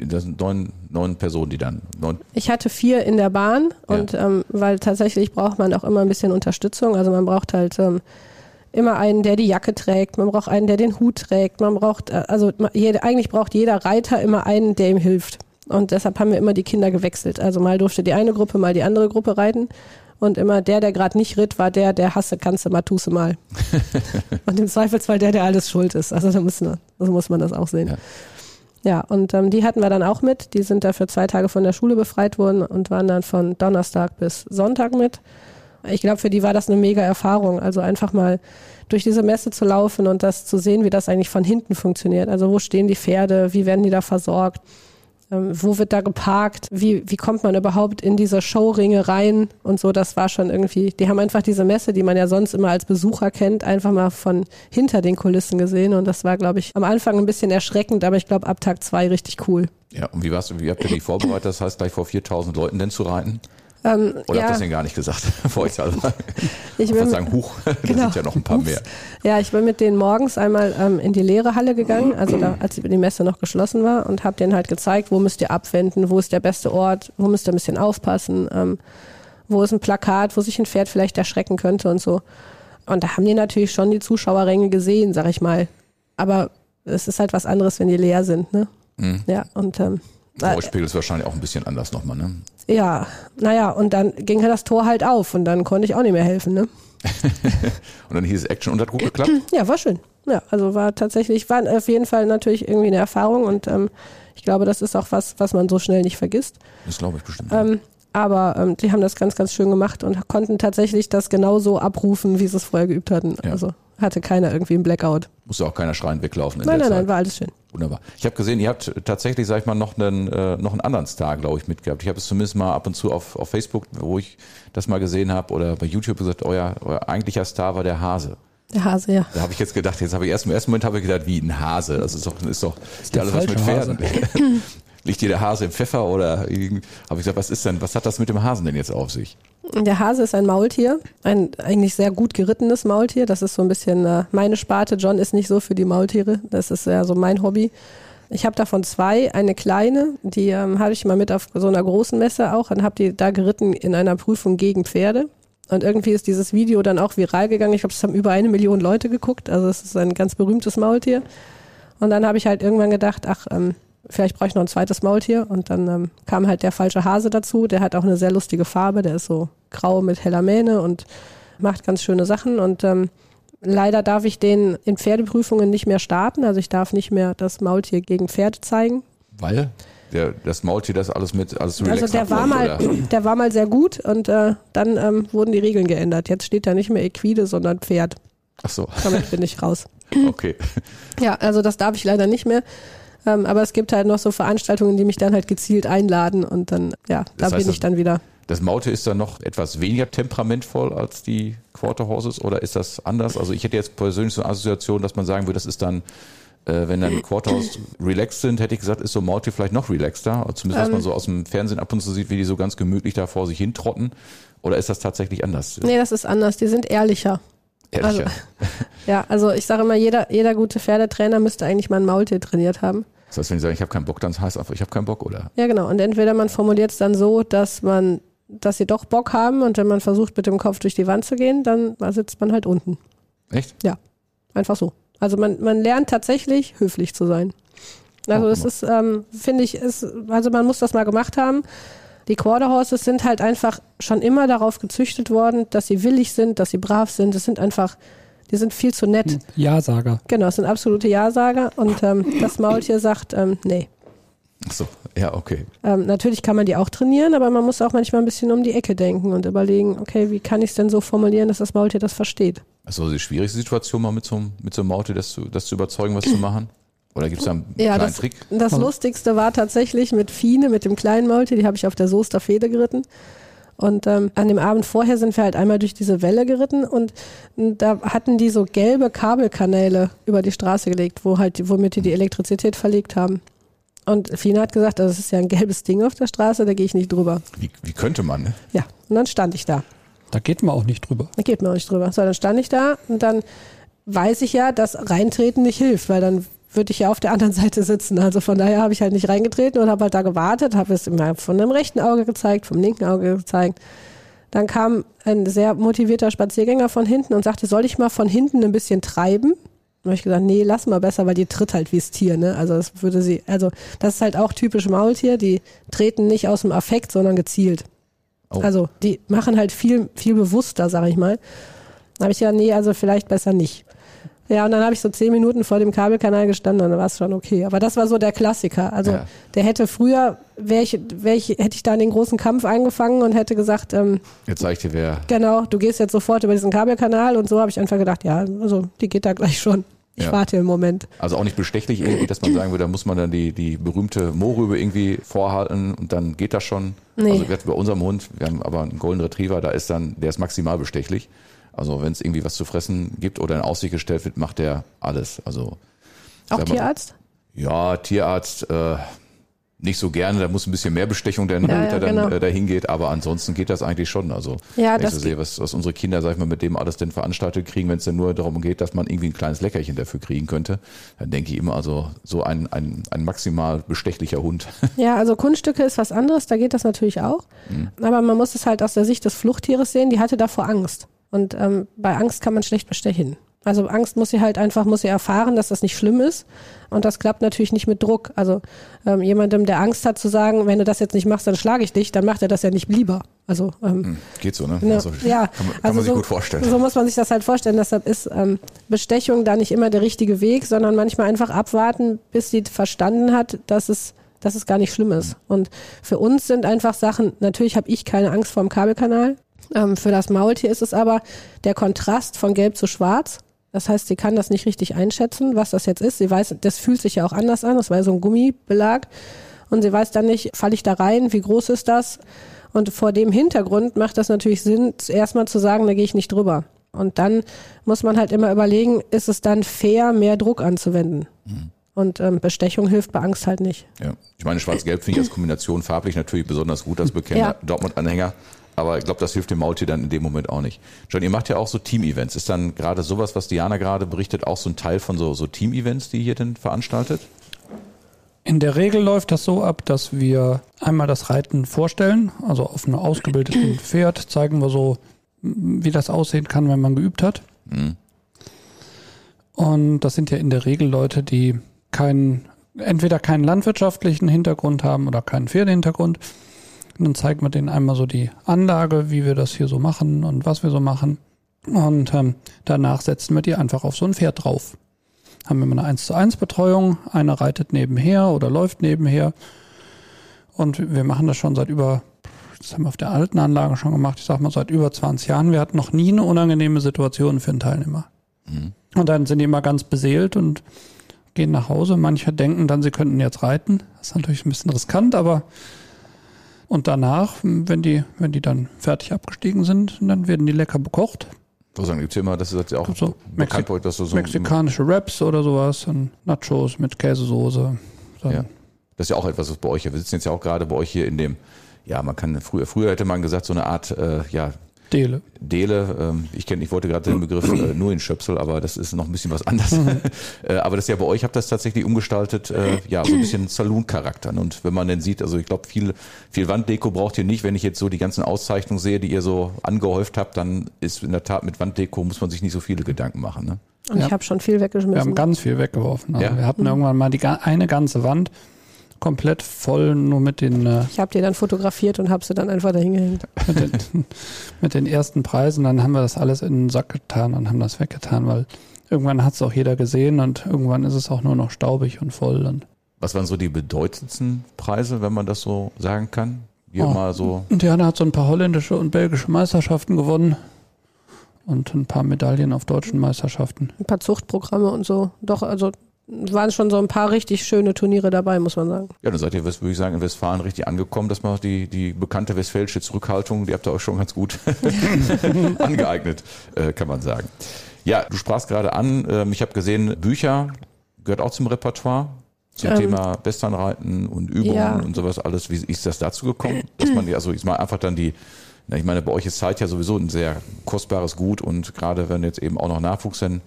Das sind neun, neun Personen, die dann, neun, Ich hatte vier in der Bahn und ähm, weil tatsächlich braucht man auch immer ein bisschen Unterstützung. Also man braucht halt ähm, immer einen, der die Jacke trägt, man braucht einen, der den Hut trägt, man braucht, äh, also jede, eigentlich braucht jeder Reiter immer einen, der ihm hilft. Und deshalb haben wir immer die Kinder gewechselt. Also mal durfte die eine Gruppe, mal die andere Gruppe reiten. Und immer der, der gerade nicht ritt, war der, der hasse, kannst du mal, tuse mal. und im Zweifelsfall der, der alles schuld ist. Also da muss, man- so muss man das auch sehen. Ja. Ja, und ähm, die hatten wir dann auch mit. Die sind dafür zwei Tage von der Schule befreit worden und waren dann von Donnerstag bis Sonntag mit. Ich glaube, für die war das eine mega Erfahrung. Also einfach mal durch diese Messe zu laufen und das zu sehen, wie das eigentlich von hinten funktioniert. Also wo stehen die Pferde, wie werden die da versorgt, wo wird da geparkt, wie, wie kommt man überhaupt in diese Showringe rein und so. Das war schon irgendwie, die haben einfach diese Messe, die man ja sonst immer als Besucher kennt, einfach mal von hinter den Kulissen gesehen. Und das war, glaube ich, am Anfang ein bisschen erschreckend, aber ich glaube ab Tag zwei richtig cool. Ja, und wie warst du, wie habt ihr die vorbereitet? Das heißt, gleich vor 4000 Leuten denn zu reiten? Ähm, Oder ja, habt ihr das denn gar nicht gesagt? Vor euch alle. ich würde sagen, huch, da Genau. sind ja noch ein paar Ups. mehr. Ja, ich bin mit denen morgens einmal ähm, in die leere Halle gegangen, also da, als die Messe noch geschlossen war und habe denen halt gezeigt, wo müsst ihr abwenden, wo ist der beste Ort, wo müsst ihr ein bisschen aufpassen, ähm, wo ist ein Plakat, wo sich ein Pferd vielleicht erschrecken könnte und so. Und da haben die natürlich schon die Zuschauerränge gesehen, sag ich mal. Aber es ist halt was anderes, wenn die leer sind, ne? Mhm. Ja, und ähm, äh, Vorspiel ist wahrscheinlich auch ein bisschen anders nochmal, ne? ja, naja, und dann ging halt das Tor halt auf und dann konnte ich auch nicht mehr helfen, ne? Und dann hieß es Action und hat gut geklappt. Ja, war schön. Ja, also war tatsächlich, war auf jeden Fall natürlich irgendwie eine Erfahrung und ähm, ich glaube, das ist auch was, was man so schnell nicht vergisst. Das glaube ich bestimmt. Ähm, aber ähm, die haben das ganz, ganz schön gemacht und konnten tatsächlich das genauso abrufen, wie sie es vorher geübt hatten. Ja. Also hatte keiner irgendwie einen Blackout. Muss ja auch keiner schreien weglaufen in Nein, nein, Zeit. nein, war alles schön. Wunderbar. Ich habe gesehen, ihr habt tatsächlich, sag ich mal, noch einen, äh, noch einen anderen Star, glaube ich, mitgehabt. Ich habe es zumindest mal ab und zu auf, auf Facebook, wo ich das mal gesehen habe, oder bei YouTube gesagt, euer, euer eigentlicher Star war der Hase. Der Hase, ja. Da habe ich jetzt gedacht, jetzt habe ich erst im ersten Moment habe ich gedacht, wie ein Hase. Das ist doch, ist doch ist alles was mit Pferden. Liegt dir der Hase im Pfeffer oder habe ich gesagt, was ist denn, was hat das mit dem Hasen denn jetzt auf sich? Der Hase ist ein Maultier, ein eigentlich sehr gut gerittenes Maultier. Das ist so ein bisschen äh, meine Sparte. John ist nicht so für die Maultiere. Das ist ja so mein Hobby. Ich habe davon zwei. Eine kleine, die ähm, hatte ich mal mit auf so einer großen Messe auch und habe die da geritten in einer Prüfung gegen Pferde. Und irgendwie ist dieses Video dann auch viral gegangen. Ich glaube, es haben über eine Million Leute geguckt. Also es ist ein ganz berühmtes Maultier. Und dann habe ich halt irgendwann gedacht, ach, ähm, vielleicht brauche ich noch ein zweites Maultier. Und dann ähm, kam halt der falsche Hase dazu. Der hat auch eine sehr lustige Farbe. Der ist so grau mit heller Mähne und macht ganz schöne Sachen. Und ähm, leider darf ich den in Pferdeprüfungen nicht mehr starten. Also ich darf nicht mehr das Maultier gegen Pferde zeigen. Weil? Der, das Maultier, das alles mit alles Also der war mal, der war mal sehr gut und äh, dann ähm, wurden die Regeln geändert. Jetzt steht da nicht mehr Equide, sondern Pferd. Ach so. Damit bin ich raus. Okay. Ja, also das darf ich leider nicht mehr. Ähm, aber es gibt halt noch so Veranstaltungen, die mich dann halt gezielt einladen und dann, ja, da Das heißt, bin ich dann wieder. Das Maultier ist dann noch etwas weniger temperamentvoll als die Quarter Horses oder ist das anders? Also ich hätte jetzt persönlich so eine Assoziation, dass man sagen würde, das ist dann, äh, wenn dann Quarter Horse relaxed sind, hätte ich gesagt, ist so Maultier vielleicht noch relaxter. Oder Zumindest was Ähm. man so aus dem Fernsehen ab und zu sieht, wie die so ganz gemütlich da vor sich hin trotten. Oder ist das tatsächlich anders? Nee, das ist anders. Die sind ehrlicher. Ehrlicher. also- Ja, also ich sage immer, jeder, jeder gute Pferdetrainer müsste eigentlich mal ein Maultier trainiert haben. Das heißt, wenn die sagen, ich habe keinen Bock, dann heißt einfach, ich habe keinen Bock, oder? Ja, genau. Und entweder man formuliert es dann so, dass man, dass sie doch Bock haben und wenn man versucht, mit dem Kopf durch die Wand zu gehen, dann sitzt man halt unten. Echt? Einfach so. Also man, man lernt tatsächlich höflich zu sein. Also Oh, es ist, ähm, finde ich, ist, also man muss das mal gemacht haben. Die Quarter Horses sind halt einfach schon immer darauf gezüchtet worden, dass sie willig sind, dass sie brav sind. Das sind einfach, die sind viel zu nett. Ja-Sager. Genau, es sind absolute Ja-Sager und ähm, das Maultier sagt, ähm, nee. Ach so, ja, okay. Ähm, natürlich kann man die auch trainieren, aber man muss auch manchmal ein bisschen um die Ecke denken und überlegen, okay, wie kann ich es denn so formulieren, dass das Maultier das versteht? Also die schwierigste Situation mal mit so, einem- mit so einem Maultier, das zu, das zu überzeugen, was zu machen? Oder gibt es da einen Ja, kleinen das, Trick? das Lustigste war tatsächlich mit Fine, mit dem kleinen Maultier, die habe ich auf der Soester Fehde geritten. Und ähm, an dem Abend vorher sind wir halt einmal durch diese Welle geritten und da hatten die so gelbe Kabelkanäle über die Straße gelegt, wo halt, womit die die Elektrizität verlegt haben. Und Fine hat gesagt, das ist ja ein gelbes Ding auf der Straße, da gehe ich nicht drüber. Wie, wie könnte man? Ne? Ja, und dann stand ich da. Da geht man auch nicht drüber. Da geht mir auch nicht drüber. So, dann stand ich da und dann weiß ich ja, dass reintreten nicht hilft, weil dann würde ich ja auf der anderen Seite sitzen. Also von daher habe ich halt nicht reingetreten und habe halt da gewartet, habe es immer von dem rechten Auge gezeigt, vom linken Auge gezeigt. Dann kam ein sehr motivierter Spaziergänger von hinten und sagte, soll ich mal von hinten ein bisschen treiben? Habe ich gesagt, nee, lass mal besser, weil die tritt halt wie's Tier, ne? Also das würde sie, also das ist halt auch typisch Maultier, die treten nicht aus dem Affekt, sondern gezielt. Oh. Also die machen halt viel, viel bewusster, sag ich mal. Da habe ich ja, nee, also vielleicht besser nicht. Ja, und dann habe ich so zehn Minuten vor dem Kabelkanal gestanden und dann war es schon okay. Aber das war so der Klassiker. Also Ja. der hätte früher, wär ich, wär ich, hätte ich da in den großen Kampf eingefangen und hätte gesagt, ähm, Jetzt zeige ich dir, wer. genau, du gehst jetzt sofort über diesen Kabelkanal und so habe ich einfach gedacht, ja, also die geht da gleich schon. Ich Ja. warte im Moment. Also auch nicht bestechlich irgendwie, dass man sagen würde, da muss man dann die, die berühmte Mohrrübe irgendwie vorhalten und dann geht das schon. Nee. Also bei unserem Hund, wir haben aber einen Golden Retriever, da ist dann, der ist maximal bestechlich. Also wenn es irgendwie was zu fressen gibt oder in Aussicht gestellt wird, macht der alles. Also Auch sag mal, Tierarzt? Ja, Tierarzt äh, nicht so gerne, da muss ein bisschen mehr Bestechung, denn Ja, ja, er dann genau. äh, dahin geht, aber ansonsten geht das eigentlich schon. Also Ja, wenn ich so sehe, was, was unsere Kinder, sag ich mal, mit dem alles denn veranstaltet kriegen, wenn es denn nur darum geht, dass man irgendwie ein kleines Leckerchen dafür kriegen könnte, dann denke ich immer, also so ein, ein, ein maximal bestechlicher Hund. Ja, also Kunststücke ist was anderes, da geht das natürlich auch. Mhm. Aber man muss es halt aus der Sicht des Fluchttieres sehen, die hatte davor Angst. Und ähm, bei Angst kann man schlecht bestechen. Also Angst muss sie halt einfach, muss sie erfahren, dass das nicht schlimm ist. Und das klappt natürlich nicht mit Druck. Also ähm, jemandem, der Angst hat zu sagen, wenn du das jetzt nicht machst, dann schlage ich dich, dann macht er das ja nicht lieber. Also ähm, Geht so, ne? Ne, Also, ja, kann man, kann also man sich so, gut vorstellen. So muss man sich das halt vorstellen. Deshalb ist ähm, Bestechung da nicht immer der richtige Weg, sondern manchmal einfach abwarten, bis sie verstanden hat, dass es, dass es gar nicht schlimm ist. Und für uns sind einfach Sachen, natürlich habe ich keine Angst vor dem Kabelkanal. Ähm, für das Maultier ist es aber der Kontrast von gelb zu schwarz. Das heißt, sie kann das nicht richtig einschätzen, was das jetzt ist. Sie weiß, das fühlt sich ja auch anders an. Das war ja so ein Gummibelag. Und sie weiß dann nicht, falle ich da rein, wie groß ist das? Und vor dem Hintergrund macht das natürlich Sinn, zuerst mal zu sagen, da gehe ich nicht drüber. Und dann muss man halt immer überlegen, ist es dann fair, mehr Druck anzuwenden? Und ähm, Bestechung hilft bei Angst halt nicht. Ja. Ich meine, Schwarz-Gelb finde ich als Kombination farblich natürlich besonders gut als bekennender Ja. Dortmund-Anhänger. Aber ich glaube, das hilft dem Maultier dann in dem Moment auch nicht. John, ihr macht ja auch so Team-Events. Ist dann gerade sowas, was Diana gerade berichtet, auch so ein Teil von so, so Team-Events, die ihr denn veranstaltet? In der Regel läuft das so ab, dass wir einmal das Reiten vorstellen, also auf einem ausgebildeten Pferd zeigen wir so, wie das aussehen kann, wenn man geübt hat. Mhm. Und das sind ja in der Regel Leute, die keinen, entweder keinen landwirtschaftlichen Hintergrund haben oder keinen Pferdehintergrund. Und dann zeigen wir denen einmal so die Anlage, wie wir das hier so machen und was wir so machen. Und ähm, danach setzen wir die einfach auf so ein Pferd drauf. Haben wir immer eine 1 zu 1 Betreuung. Einer reitet nebenher oder läuft nebenher. Und wir machen das schon seit über, das haben wir auf der alten Anlage schon gemacht, ich sag mal seit über 20 Jahren. Wir hatten noch nie eine unangenehme Situation für einen Teilnehmer. Und dann sind die immer ganz beseelt und gehen nach Hause. Manche denken dann, sie könnten jetzt reiten. Das ist natürlich ein bisschen riskant, aber und danach, wenn die, wenn die dann fertig abgestiegen sind, dann werden die lecker bekocht. So sagen gibt's ja immer, das ist ja auch So bekannt, Mexi- dass du so Mexikanische Wraps oder sowas und Nachos mit Käsesoße. Dann Ja. Das ist ja auch etwas, was bei euch, wir sitzen jetzt ja auch gerade bei euch hier in dem, ja, man kann früher, früher hätte man gesagt, so eine Art, äh, ja, Dele. Dele, ähm, ich kenne, ich wollte gerade den Begriff äh, nur in Schöpsel, aber das ist noch ein bisschen was anderes. äh, aber das ist ja bei euch, habt das tatsächlich umgestaltet, äh, ja, so ein bisschen Saloon-Charakter. Und wenn man dann sieht, also ich glaube, viel, viel Wanddeko braucht ihr nicht. Wenn ich jetzt so die ganzen Auszeichnungen sehe, die ihr so angehäuft habt, dann ist in der Tat mit Wanddeko muss man sich nicht so viele Gedanken machen. Ne? Und Ja. ich habe schon viel Wir haben weggeschmissen. ganz viel weggeworfen. Also Ja. Wir hatten irgendwann mal die, eine ganze Wand komplett voll nur mit den, äh, Ich habe die dann fotografiert und habe sie dann einfach dahin gehängt. mit, den, mit den ersten Preisen. Dann haben wir das alles in den Sack getan und haben das weggetan, weil irgendwann hat es auch jeder gesehen und irgendwann ist es auch nur noch staubig und voll. Und, Was waren so die bedeutendsten Preise, wenn man das so sagen kann? Hier Oh. mal so. und Diana hat so ein paar holländische und belgische Meisterschaften gewonnen und ein paar Medaillen auf deutschen Meisterschaften. Ein paar Zuchtprogramme und so. Doch, also waren schon so ein paar richtig schöne Turniere dabei, muss man sagen. Ja, dann seid ihr, würde ich sagen, in Westfalen richtig angekommen, dass man die, die bekannte westfälische Zurückhaltung, die habt ihr euch schon ganz gut angeeignet, äh, kann man sagen. Ja, du sprachst gerade an, ähm, ich habe gesehen, Bücher gehört auch zum Repertoire. Zum Ähm, Thema Westernreiten und Übungen ja. und sowas alles. Wie ist das dazu gekommen? Dass man, die- also ich meine einfach dann die, ich meine, bei euch ist Zeit ja sowieso ein sehr kostbares Gut und gerade wenn jetzt eben auch noch Nachwuchs dann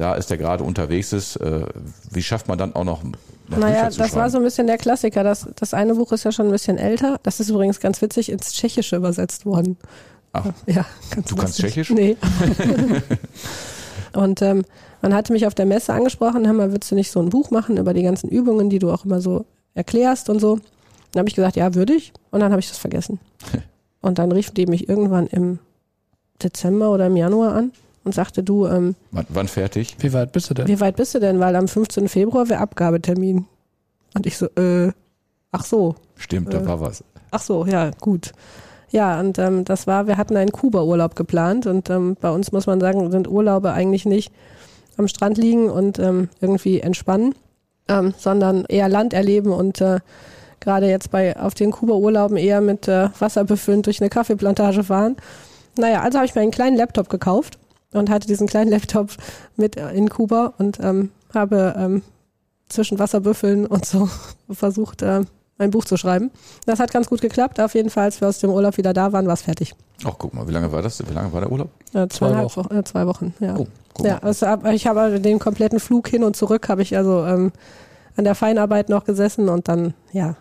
da ist, der gerade unterwegs ist, äh, wie schafft man dann auch noch, naja, das war so ein bisschen der Klassiker. Das, das eine Buch ist ja schon ein bisschen älter. Das ist übrigens ganz witzig ins Tschechische übersetzt worden. Ach. Ja, ganz Du kannst lustig. Tschechisch? Nee. und ähm, man hatte mich auf der Messe angesprochen, hör mal, würdest du nicht so ein Buch machen über die ganzen Übungen, die du auch immer so erklärst und so. Dann habe ich gesagt, ja, würde ich. Und dann habe ich das vergessen. und dann rief die mich irgendwann im Dezember oder im Januar an und sagte, du, ähm, Wann, wann fertig? Wie weit bist du denn? wie weit bist du denn? Weil am 15. Februar wäre Abgabetermin. Und ich so, äh, ach so, Stimmt, da Äh. war was. ach so, ja, gut. Ja, und ähm, das war, wir hatten einen Kuba-Urlaub geplant und ähm, bei uns muss man sagen, sind Urlaube eigentlich nicht am Strand liegen und ähm, irgendwie entspannen, ähm, sondern eher Land erleben und äh, gerade jetzt bei auf den Kuba-Urlauben eher mit äh, Wasser befüllt durch eine Kaffeeplantage fahren. Naja, also habe ich mir einen kleinen Laptop gekauft und hatte diesen kleinen Laptop mit äh, in Kuba und ähm, habe ähm, zwischen Wasserbüffeln und so versucht, äh, ein Buch zu schreiben. Das hat ganz gut geklappt. Auf jeden Fall, als wir aus dem Urlaub wieder da waren, war es fertig. Ach, guck mal, wie lange war das? Wie lange war der Urlaub? Äh, zweieinhalb Wochen. Wochen. Äh, zwei Wochen, ja. Oh, ja, also, ich habe den kompletten Flug hin und zurück habe ich also ähm, an der Feinarbeit noch gesessen und dann, ja,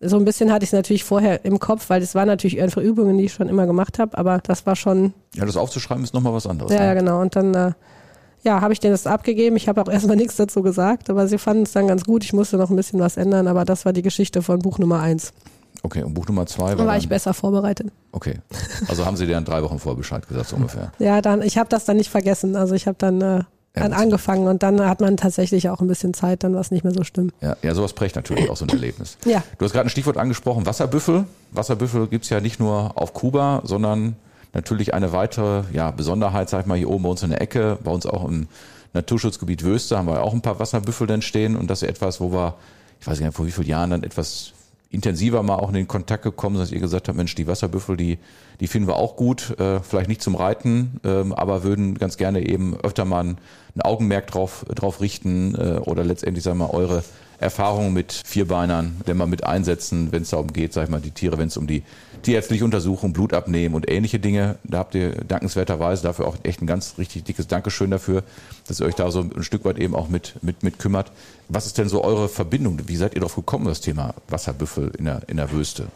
so ein bisschen hatte ich es natürlich vorher im Kopf, weil es waren natürlich einfach Übungen, die ich schon immer gemacht habe, aber das war schon, Ja, das aufzuschreiben ist nochmal was anderes. ja, ja, ne? genau. Und dann, äh, ja, habe ich denen das abgegeben. Ich habe auch erstmal nichts dazu gesagt, aber sie fanden es dann ganz gut. Ich musste noch ein bisschen was ändern, aber das war die Geschichte von Buch Nummer eins. Okay, und Buch Nummer zwei Da war war dann, ich besser vorbereitet. Okay, also haben Sie dir dann drei Wochen vor Bescheid gesagt, so ungefähr. Ja, dann, ich habe das dann nicht vergessen. Also ich habe dann, äh, gut. angefangen und dann hat man tatsächlich auch ein bisschen Zeit, dann was nicht mehr so stimmt. Ja, ja, sowas prägt natürlich auch so ein Erlebnis. Ja. Du hast gerade ein Stichwort angesprochen, Wasserbüffel. Wasserbüffel gibt's ja nicht nur auf Kuba, sondern natürlich eine weitere ja, Besonderheit, sag ich mal, hier oben bei uns in der Ecke, bei uns auch im Naturschutzgebiet Wöste haben wir auch ein paar Wasserbüffel dann stehen und das ist etwas, wo wir, ich weiß nicht, vor wie vielen Jahren dann etwas intensiver mal auch in den Kontakt gekommen sind, dass ihr gesagt habt, Mensch, die Wasserbüffel, die, die finden wir auch gut, äh, vielleicht nicht zum Reiten, ähm, aber würden ganz gerne eben öfter mal ein, Augenmerk drauf, drauf richten äh, oder letztendlich, sagen wir mal, eure Erfahrungen mit Vierbeinern, denn mal mit einsetzen, wenn es darum geht, sag ich mal, die Tiere, wenn es um die, tierärztliche Untersuchungen, Blut abnehmen und ähnliche Dinge. Da habt ihr dankenswerterweise dafür auch echt ein ganz richtig dickes Dankeschön dafür, dass ihr euch da so ein Stück weit eben auch mit, mit, mit kümmert. Was ist denn so eure Verbindung? Wie seid ihr darauf gekommen, das Thema Wasserbüffel in der, in der Wüste?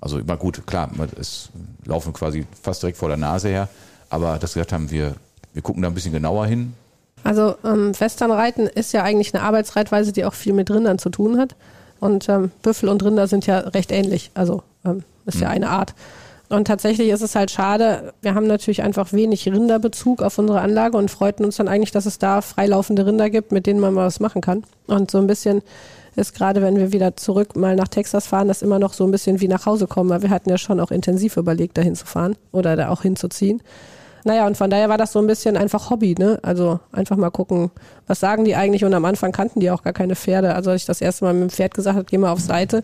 Also immer gut, klar, es laufen quasi fast direkt vor der Nase her, aber das gesagt haben wir, wir gucken da ein bisschen genauer hin. Also ähm, Westernreiten ist ja eigentlich eine Arbeitsreitweise, die auch viel mit Rindern zu tun hat. Und ähm, Büffel und Rinder sind ja recht ähnlich. Also ähm, ist mhm. ja eine Art. Und tatsächlich ist es halt schade, wir haben natürlich einfach wenig Rinderbezug auf unsere Anlage und freuten uns dann eigentlich, dass es da freilaufende Rinder gibt, mit denen man mal was machen kann. Und so ein bisschen ist gerade, wenn wir wieder zurück mal nach Texas fahren, das immer noch so ein bisschen wie nach Hause kommen, weil wir hatten ja schon auch intensiv überlegt, dahin zu fahren oder da auch hinzuziehen. Naja, und von daher war das so ein bisschen einfach Hobby, ne? Also einfach mal gucken, was sagen die eigentlich? Und am Anfang kannten die auch gar keine Pferde. Also als ich das erste Mal mit dem Pferd gesagt habe, geh mal auf Seite,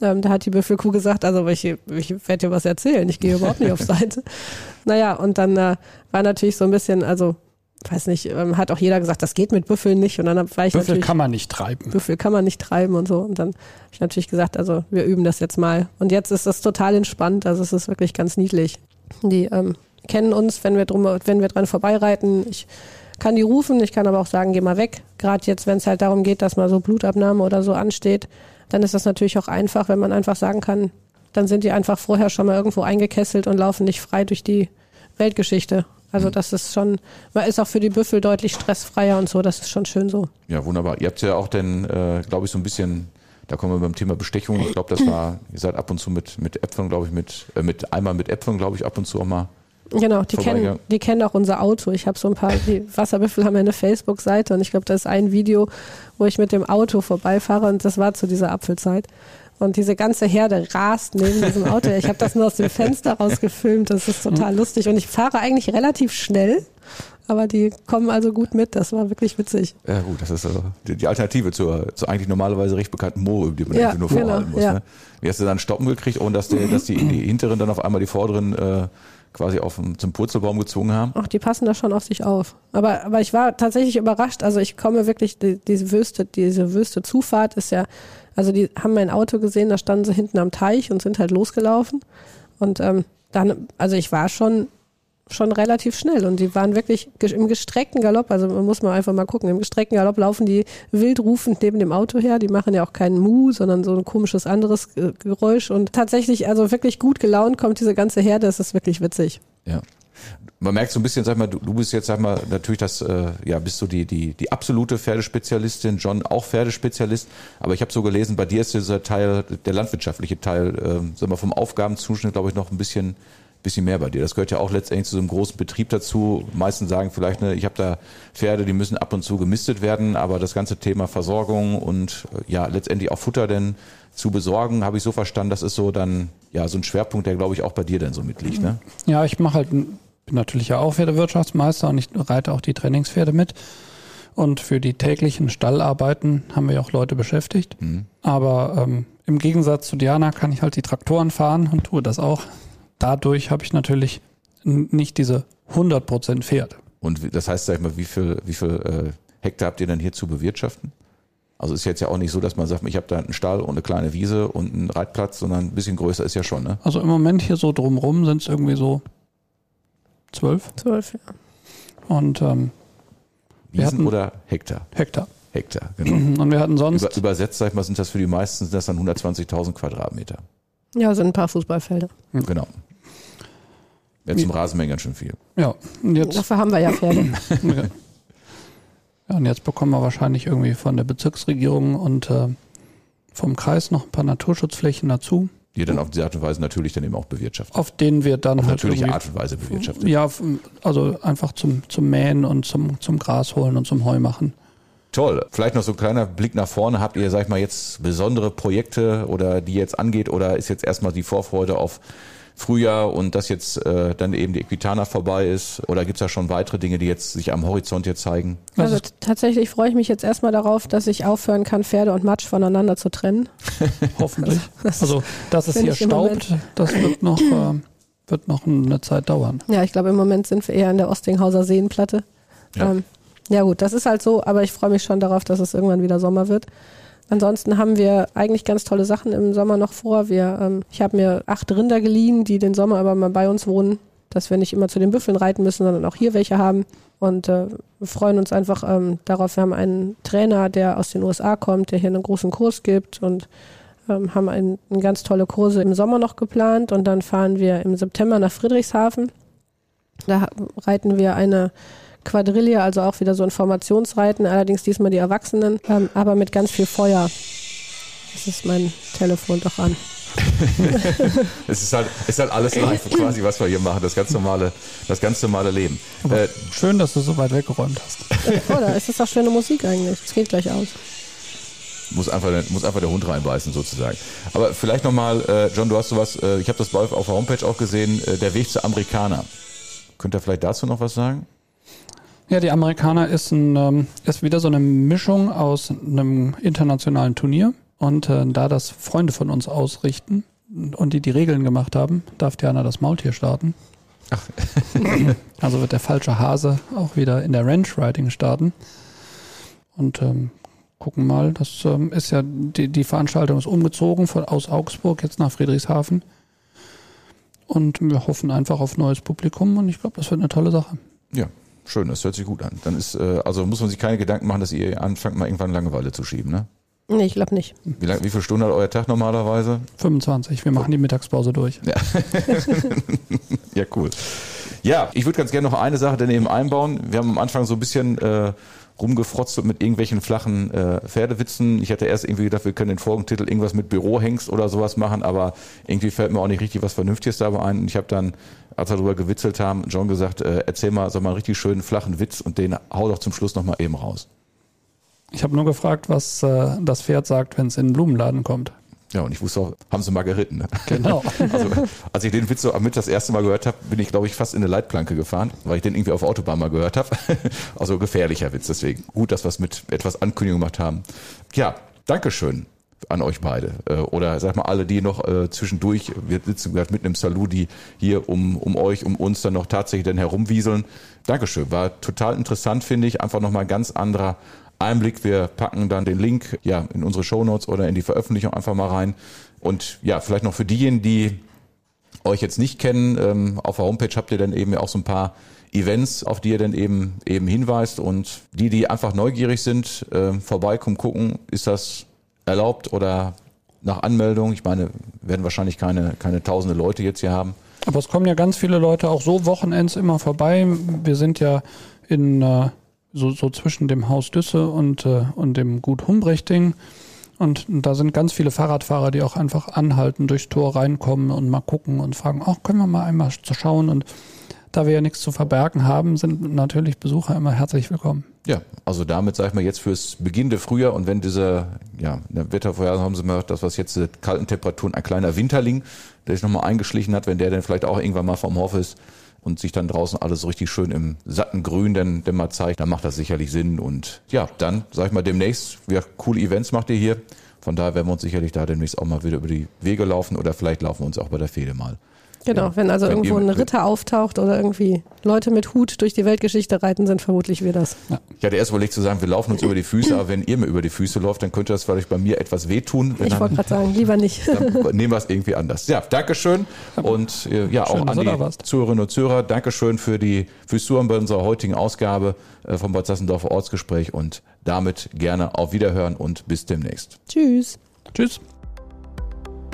ähm, da hat die Büffelkuh gesagt, also ich, ich werde dir was erzählen, ich gehe überhaupt nicht auf Seite. Naja, und dann äh, war natürlich so ein bisschen, also weiß nicht, ähm, hat auch jeder gesagt, das geht mit Büffeln nicht. Und dann war ich Büffel kann man nicht treiben. Büffel kann man nicht treiben und so. Und dann habe ich natürlich gesagt, also wir üben das jetzt mal. Und jetzt ist das total entspannt. Also es ist wirklich ganz niedlich. Die ähm, kennen uns, wenn wir drum, wenn wir dran vorbeireiten. Ich kann die rufen, ich kann aber auch sagen, geh mal weg. Gerade jetzt, wenn es halt darum geht, dass mal so Blutabnahme oder so ansteht, dann ist das natürlich auch einfach, wenn man einfach sagen kann, dann sind die einfach vorher schon mal irgendwo eingekesselt und laufen nicht frei durch die Weltgeschichte. Also das ist schon, man ist auch für die Büffel deutlich stressfreier und so, das ist schon schön so. Ja, wunderbar. Ihr habt ja auch dann, äh, glaube ich, so ein bisschen, da kommen wir beim Thema Bestechung. Ich glaube, das war, ihr seid ab und zu mit, mit Äpfeln, glaube ich, mit, äh, mit einmal mit Äpfeln, glaube ich, ab und zu auch mal. Genau, die kennen, die kennen auch unser Auto. Ich habe so ein paar, die Wasserbüffel haben ja eine Facebook-Seite und ich glaube, da ist ein Video, wo ich mit dem Auto vorbeifahre und das war zu dieser Apfelzeit. Und diese ganze Herde rast neben diesem Auto. Ich habe das nur aus dem Fenster rausgefilmt. Das ist total lustig. Und ich fahre eigentlich relativ schnell, aber die kommen also gut mit. Das war wirklich witzig. Ja gut, das ist also die, Alternative zur, zur eigentlich normalerweise recht bekannten Moore, die man ja, nur genau, vorhalten muss. Ja. Ne? Wie hast du dann Stoppen gekriegt, ohne dass, der, dass die, die hinteren dann auf einmal die vorderen äh, quasi auf, zum Purzelbaum gezogen haben? Ach, die passen da schon auf sich auf. Aber, aber ich war tatsächlich überrascht. Also ich komme wirklich, die, diese Wüste, diese Wüste Zufahrt ist ja also die haben mein Auto gesehen, da standen sie hinten am Teich und sind halt losgelaufen. Und ähm, dann, also ich war schon schon relativ schnell und die waren wirklich im gestreckten Galopp, also man muss mal einfach mal gucken, im gestreckten Galopp laufen die wild rufend neben dem Auto her, die machen ja auch keinen Mu, sondern so ein komisches anderes Geräusch und tatsächlich, also wirklich gut gelaunt kommt diese ganze Herde, das ist wirklich witzig. Ja man merkt so ein bisschen, sag mal, du, du bist jetzt, sag mal, natürlich das, äh, ja, bist du die, die, die absolute Pferdespezialistin, John auch Pferdespezialist, aber ich habe so gelesen, bei dir ist dieser Teil, der landwirtschaftliche Teil, äh, sag mal, vom Aufgabenzuschnitt, glaube ich, noch ein bisschen, bisschen mehr bei dir. Das gehört ja auch letztendlich zu so einem großen Betrieb dazu. Meisten sagen vielleicht, ne, ich habe da Pferde, die müssen ab und zu gemistet werden, aber das ganze Thema Versorgung und äh, ja, letztendlich auch Futter denn zu besorgen, habe ich so verstanden, das ist so dann ja so ein Schwerpunkt, der glaube ich auch bei dir dann so mitliegt, ne? Ja, ich mache halt bin natürlich ja auch Pferdewirtschaftsmeister und ich reite auch die Trainingspferde mit. Und für die täglichen Stallarbeiten haben wir auch Leute beschäftigt. Mhm. Aber ähm, im Gegensatz zu Diana kann ich halt die Traktoren fahren und tue das auch. Dadurch habe ich natürlich nicht diese 100% Pferd. Und das heißt, sag ich mal, wie viel, wie viel äh, Hektar habt ihr denn hier zu bewirtschaften? Also ist jetzt ja auch nicht so, dass man sagt, ich habe da einen Stall und eine kleine Wiese und einen Reitplatz, sondern ein bisschen größer ist ja schon, ne? Also im Moment hier so drumrum sind es irgendwie so Zwölf? Zwölf, ja. Und ähm, Wiesen hatten, oder Hektar? Hektar. Hektar, genau. Und wir hatten sonst. Über, übersetzt, sag ich mal, sind das für die meisten sind das dann 120.000 Quadratmeter. Ja, sind ein paar Fußballfelder. Mhm. Genau. Ja, zum Rasenmähen ganz schön viel. Ja, und jetzt, Dafür haben wir ja Pferde. ja. ja, und jetzt bekommen wir wahrscheinlich irgendwie von der Bezirksregierung und äh, vom Kreis noch ein paar Naturschutzflächen dazu die dann auf diese Art und Weise natürlich dann eben auch bewirtschaftet. Auf denen wir dann auf halt natürliche Art und Weise bewirtschaftet. Ja, also einfach zum, zum Mähen und zum, zum Gras holen und zum Heu machen. Toll. Vielleicht noch so ein kleiner Blick nach vorne. Habt ihr, sag ich mal, jetzt besondere Projekte oder die jetzt angeht oder ist jetzt erstmal die Vorfreude auf Frühjahr und dass jetzt äh, dann eben die Equitana vorbei ist? Oder gibt es da schon weitere Dinge, die jetzt sich am Horizont jetzt zeigen? Also tatsächlich freue ich mich jetzt erstmal darauf, dass ich aufhören kann, Pferde und Matsch voneinander zu trennen. Hoffentlich. Das, also, dass es hier staubt, das wird noch, äh, wird noch eine Zeit dauern. Ja, ich glaube, im Moment sind wir eher in der Ostinghauser Seenplatte. Ja. Ähm, ja gut, das ist halt so, aber ich freue mich schon darauf, dass es irgendwann wieder Sommer wird. Ansonsten haben wir eigentlich ganz tolle Sachen im Sommer noch vor. Wir, ähm, ich habe mir acht Rinder geliehen, die den Sommer aber mal bei uns wohnen, dass wir nicht immer zu den Büffeln reiten müssen, sondern auch hier welche haben. Und äh, wir freuen uns einfach ähm, darauf. Wir haben einen Trainer, der aus den USA kommt, der hier einen großen Kurs gibt und ähm, haben ein, ein ganz tolle Kurse im Sommer noch geplant. Und dann fahren wir im September nach Friedrichshafen. Da reiten wir eine Quadrille, also auch wieder so ein Formationsreiten, allerdings diesmal die Erwachsenen, ähm, aber mit ganz viel Feuer. Das ist mein Telefon doch an. es ist halt, ist halt alles live quasi, was wir hier machen, das ganz normale, das ganz normale Leben. Äh, schön, dass du so weit weggeräumt hast. Oder? Es ist doch schöne Musik eigentlich. Es geht gleich aus. Muss einfach, muss einfach der Hund reinbeißen sozusagen. Aber vielleicht nochmal, äh, John, du hast sowas, äh, ich habe das bei auf der Homepage auch gesehen, äh, der Weg zu Amerikaner. Könnt ihr vielleicht dazu noch was sagen? Ja, die Amerikaner ist, ein, ähm, ist wieder so eine Mischung aus einem internationalen Turnier. Und äh, da das Freunde von uns ausrichten und die die Regeln gemacht haben, darf Diana das Maultier starten. Ach. also wird der falsche Hase auch wieder in der Ranch Riding starten. Und ähm, gucken mal, das ähm, ist ja, die, die Veranstaltung ist umgezogen von, aus Augsburg jetzt nach Friedrichshafen. Und wir hoffen einfach auf neues Publikum und ich glaube, das wird eine tolle Sache. Ja, schön, das hört sich gut an. Dann ist, äh, also muss man sich keine Gedanken machen, dass ihr anfangt, mal irgendwann Langeweile zu schieben, ne? Nee, ich glaube nicht. Wie, lang, wie viele Stunden hat euer Tag normalerweise? 25. Wir machen die Mittagspause durch. Ja, ja cool. Ja, ich würde ganz gerne noch eine Sache daneben einbauen. Wir haben am Anfang so ein bisschen äh, rumgefrotzelt mit irgendwelchen flachen äh, Pferdewitzen. Ich hatte erst irgendwie gedacht, wir können den Folgentitel irgendwas mit Bürohengst oder sowas machen, aber irgendwie fällt mir auch nicht richtig was Vernünftiges dabei ein. Und ich habe dann, als wir darüber gewitzelt haben, John gesagt, äh, erzähl mal so mal einen richtig schönen flachen Witz und den hau doch zum Schluss nochmal eben raus. Ich habe nur gefragt, was äh, das Pferd sagt, wenn es in den Blumenladen kommt. Ja, und ich wusste auch, haben sie mal geritten. Ne? Genau. Also, als ich den Witz so mit das erste Mal gehört habe, bin ich, glaube ich, fast in eine Leitplanke gefahren, weil ich den irgendwie auf Autobahn mal gehört habe. Also gefährlicher Witz, deswegen gut, dass wir es mit etwas Ankündigung gemacht haben. Ja, Dankeschön an euch beide. Äh, oder sag mal alle, die noch äh, zwischendurch, wir sitzen gerade mitten im Salut, die hier um, um euch, um uns dann noch tatsächlich dann herumwieseln. Dankeschön. War total interessant, finde ich. Einfach nochmal ein ganz anderer Einblick. Wir packen dann den Link ja in unsere Show Notes oder in die Veröffentlichung einfach mal rein. Und ja, vielleicht noch für diejenigen, die euch jetzt nicht kennen, ähm, auf der Homepage habt ihr dann eben auch so ein paar Events, auf die ihr dann eben eben hinweist und die, die einfach neugierig sind, äh, vorbeikommen, gucken, ist das erlaubt oder nach Anmeldung. Ich meine, werden wahrscheinlich keine keine tausende Leute jetzt hier haben. Aber es kommen ja ganz viele Leute auch so Wochenends immer vorbei. Wir sind ja in äh, so, so zwischen dem Haus Düsse und, äh, und dem Gut Humbrechting. Und da sind ganz viele Fahrradfahrer, die auch einfach anhalten, durchs Tor reinkommen und mal gucken und fragen, ach, können wir mal einmal zu schauen. Und da wir ja nichts zu verbergen haben, sind natürlich Besucher immer herzlich willkommen. Ja, also damit sage ich mal jetzt fürs beginnende Frühjahr und wenn dieser, ja, Wettervorhersage haben sie mal das, was jetzt die kalten Temperaturen, ein kleiner Winterling, der sich nochmal eingeschlichen hat, wenn der dann vielleicht auch irgendwann mal vom Hof ist, und sich dann draußen alles so richtig schön im satten Grün dann, dann mal zeigt, dann macht das sicherlich Sinn. Und ja, dann sag ich mal demnächst, ja, coole Events macht ihr hier. Von daher werden wir uns sicherlich da demnächst auch mal wieder über die Wege laufen oder vielleicht laufen wir uns auch bei der Fehde mal. Genau, ja, wenn also wenn irgendwo ein Ritter auftaucht oder irgendwie Leute mit Hut durch die Weltgeschichte reiten, sind vermutlich wir das. Ja. Ich hatte erst überlegt zu sagen, wir laufen uns über die Füße, aber wenn ihr mir über die Füße läuft, dann könnte das vielleicht bei mir etwas wehtun. Ich wollte gerade sagen, lieber nicht. Dann nehmen wir es irgendwie anders. Ja, Dankeschön und äh, ja auch Schön, an die Zuhörerinnen und Zuhörer. Dankeschön für die fürs Zuhören bei unserer heutigen Ausgabe äh, vom Bad Sassendorfer Ortsgespräch und damit gerne auf Wiederhören und bis demnächst. Tschüss. Tschüss.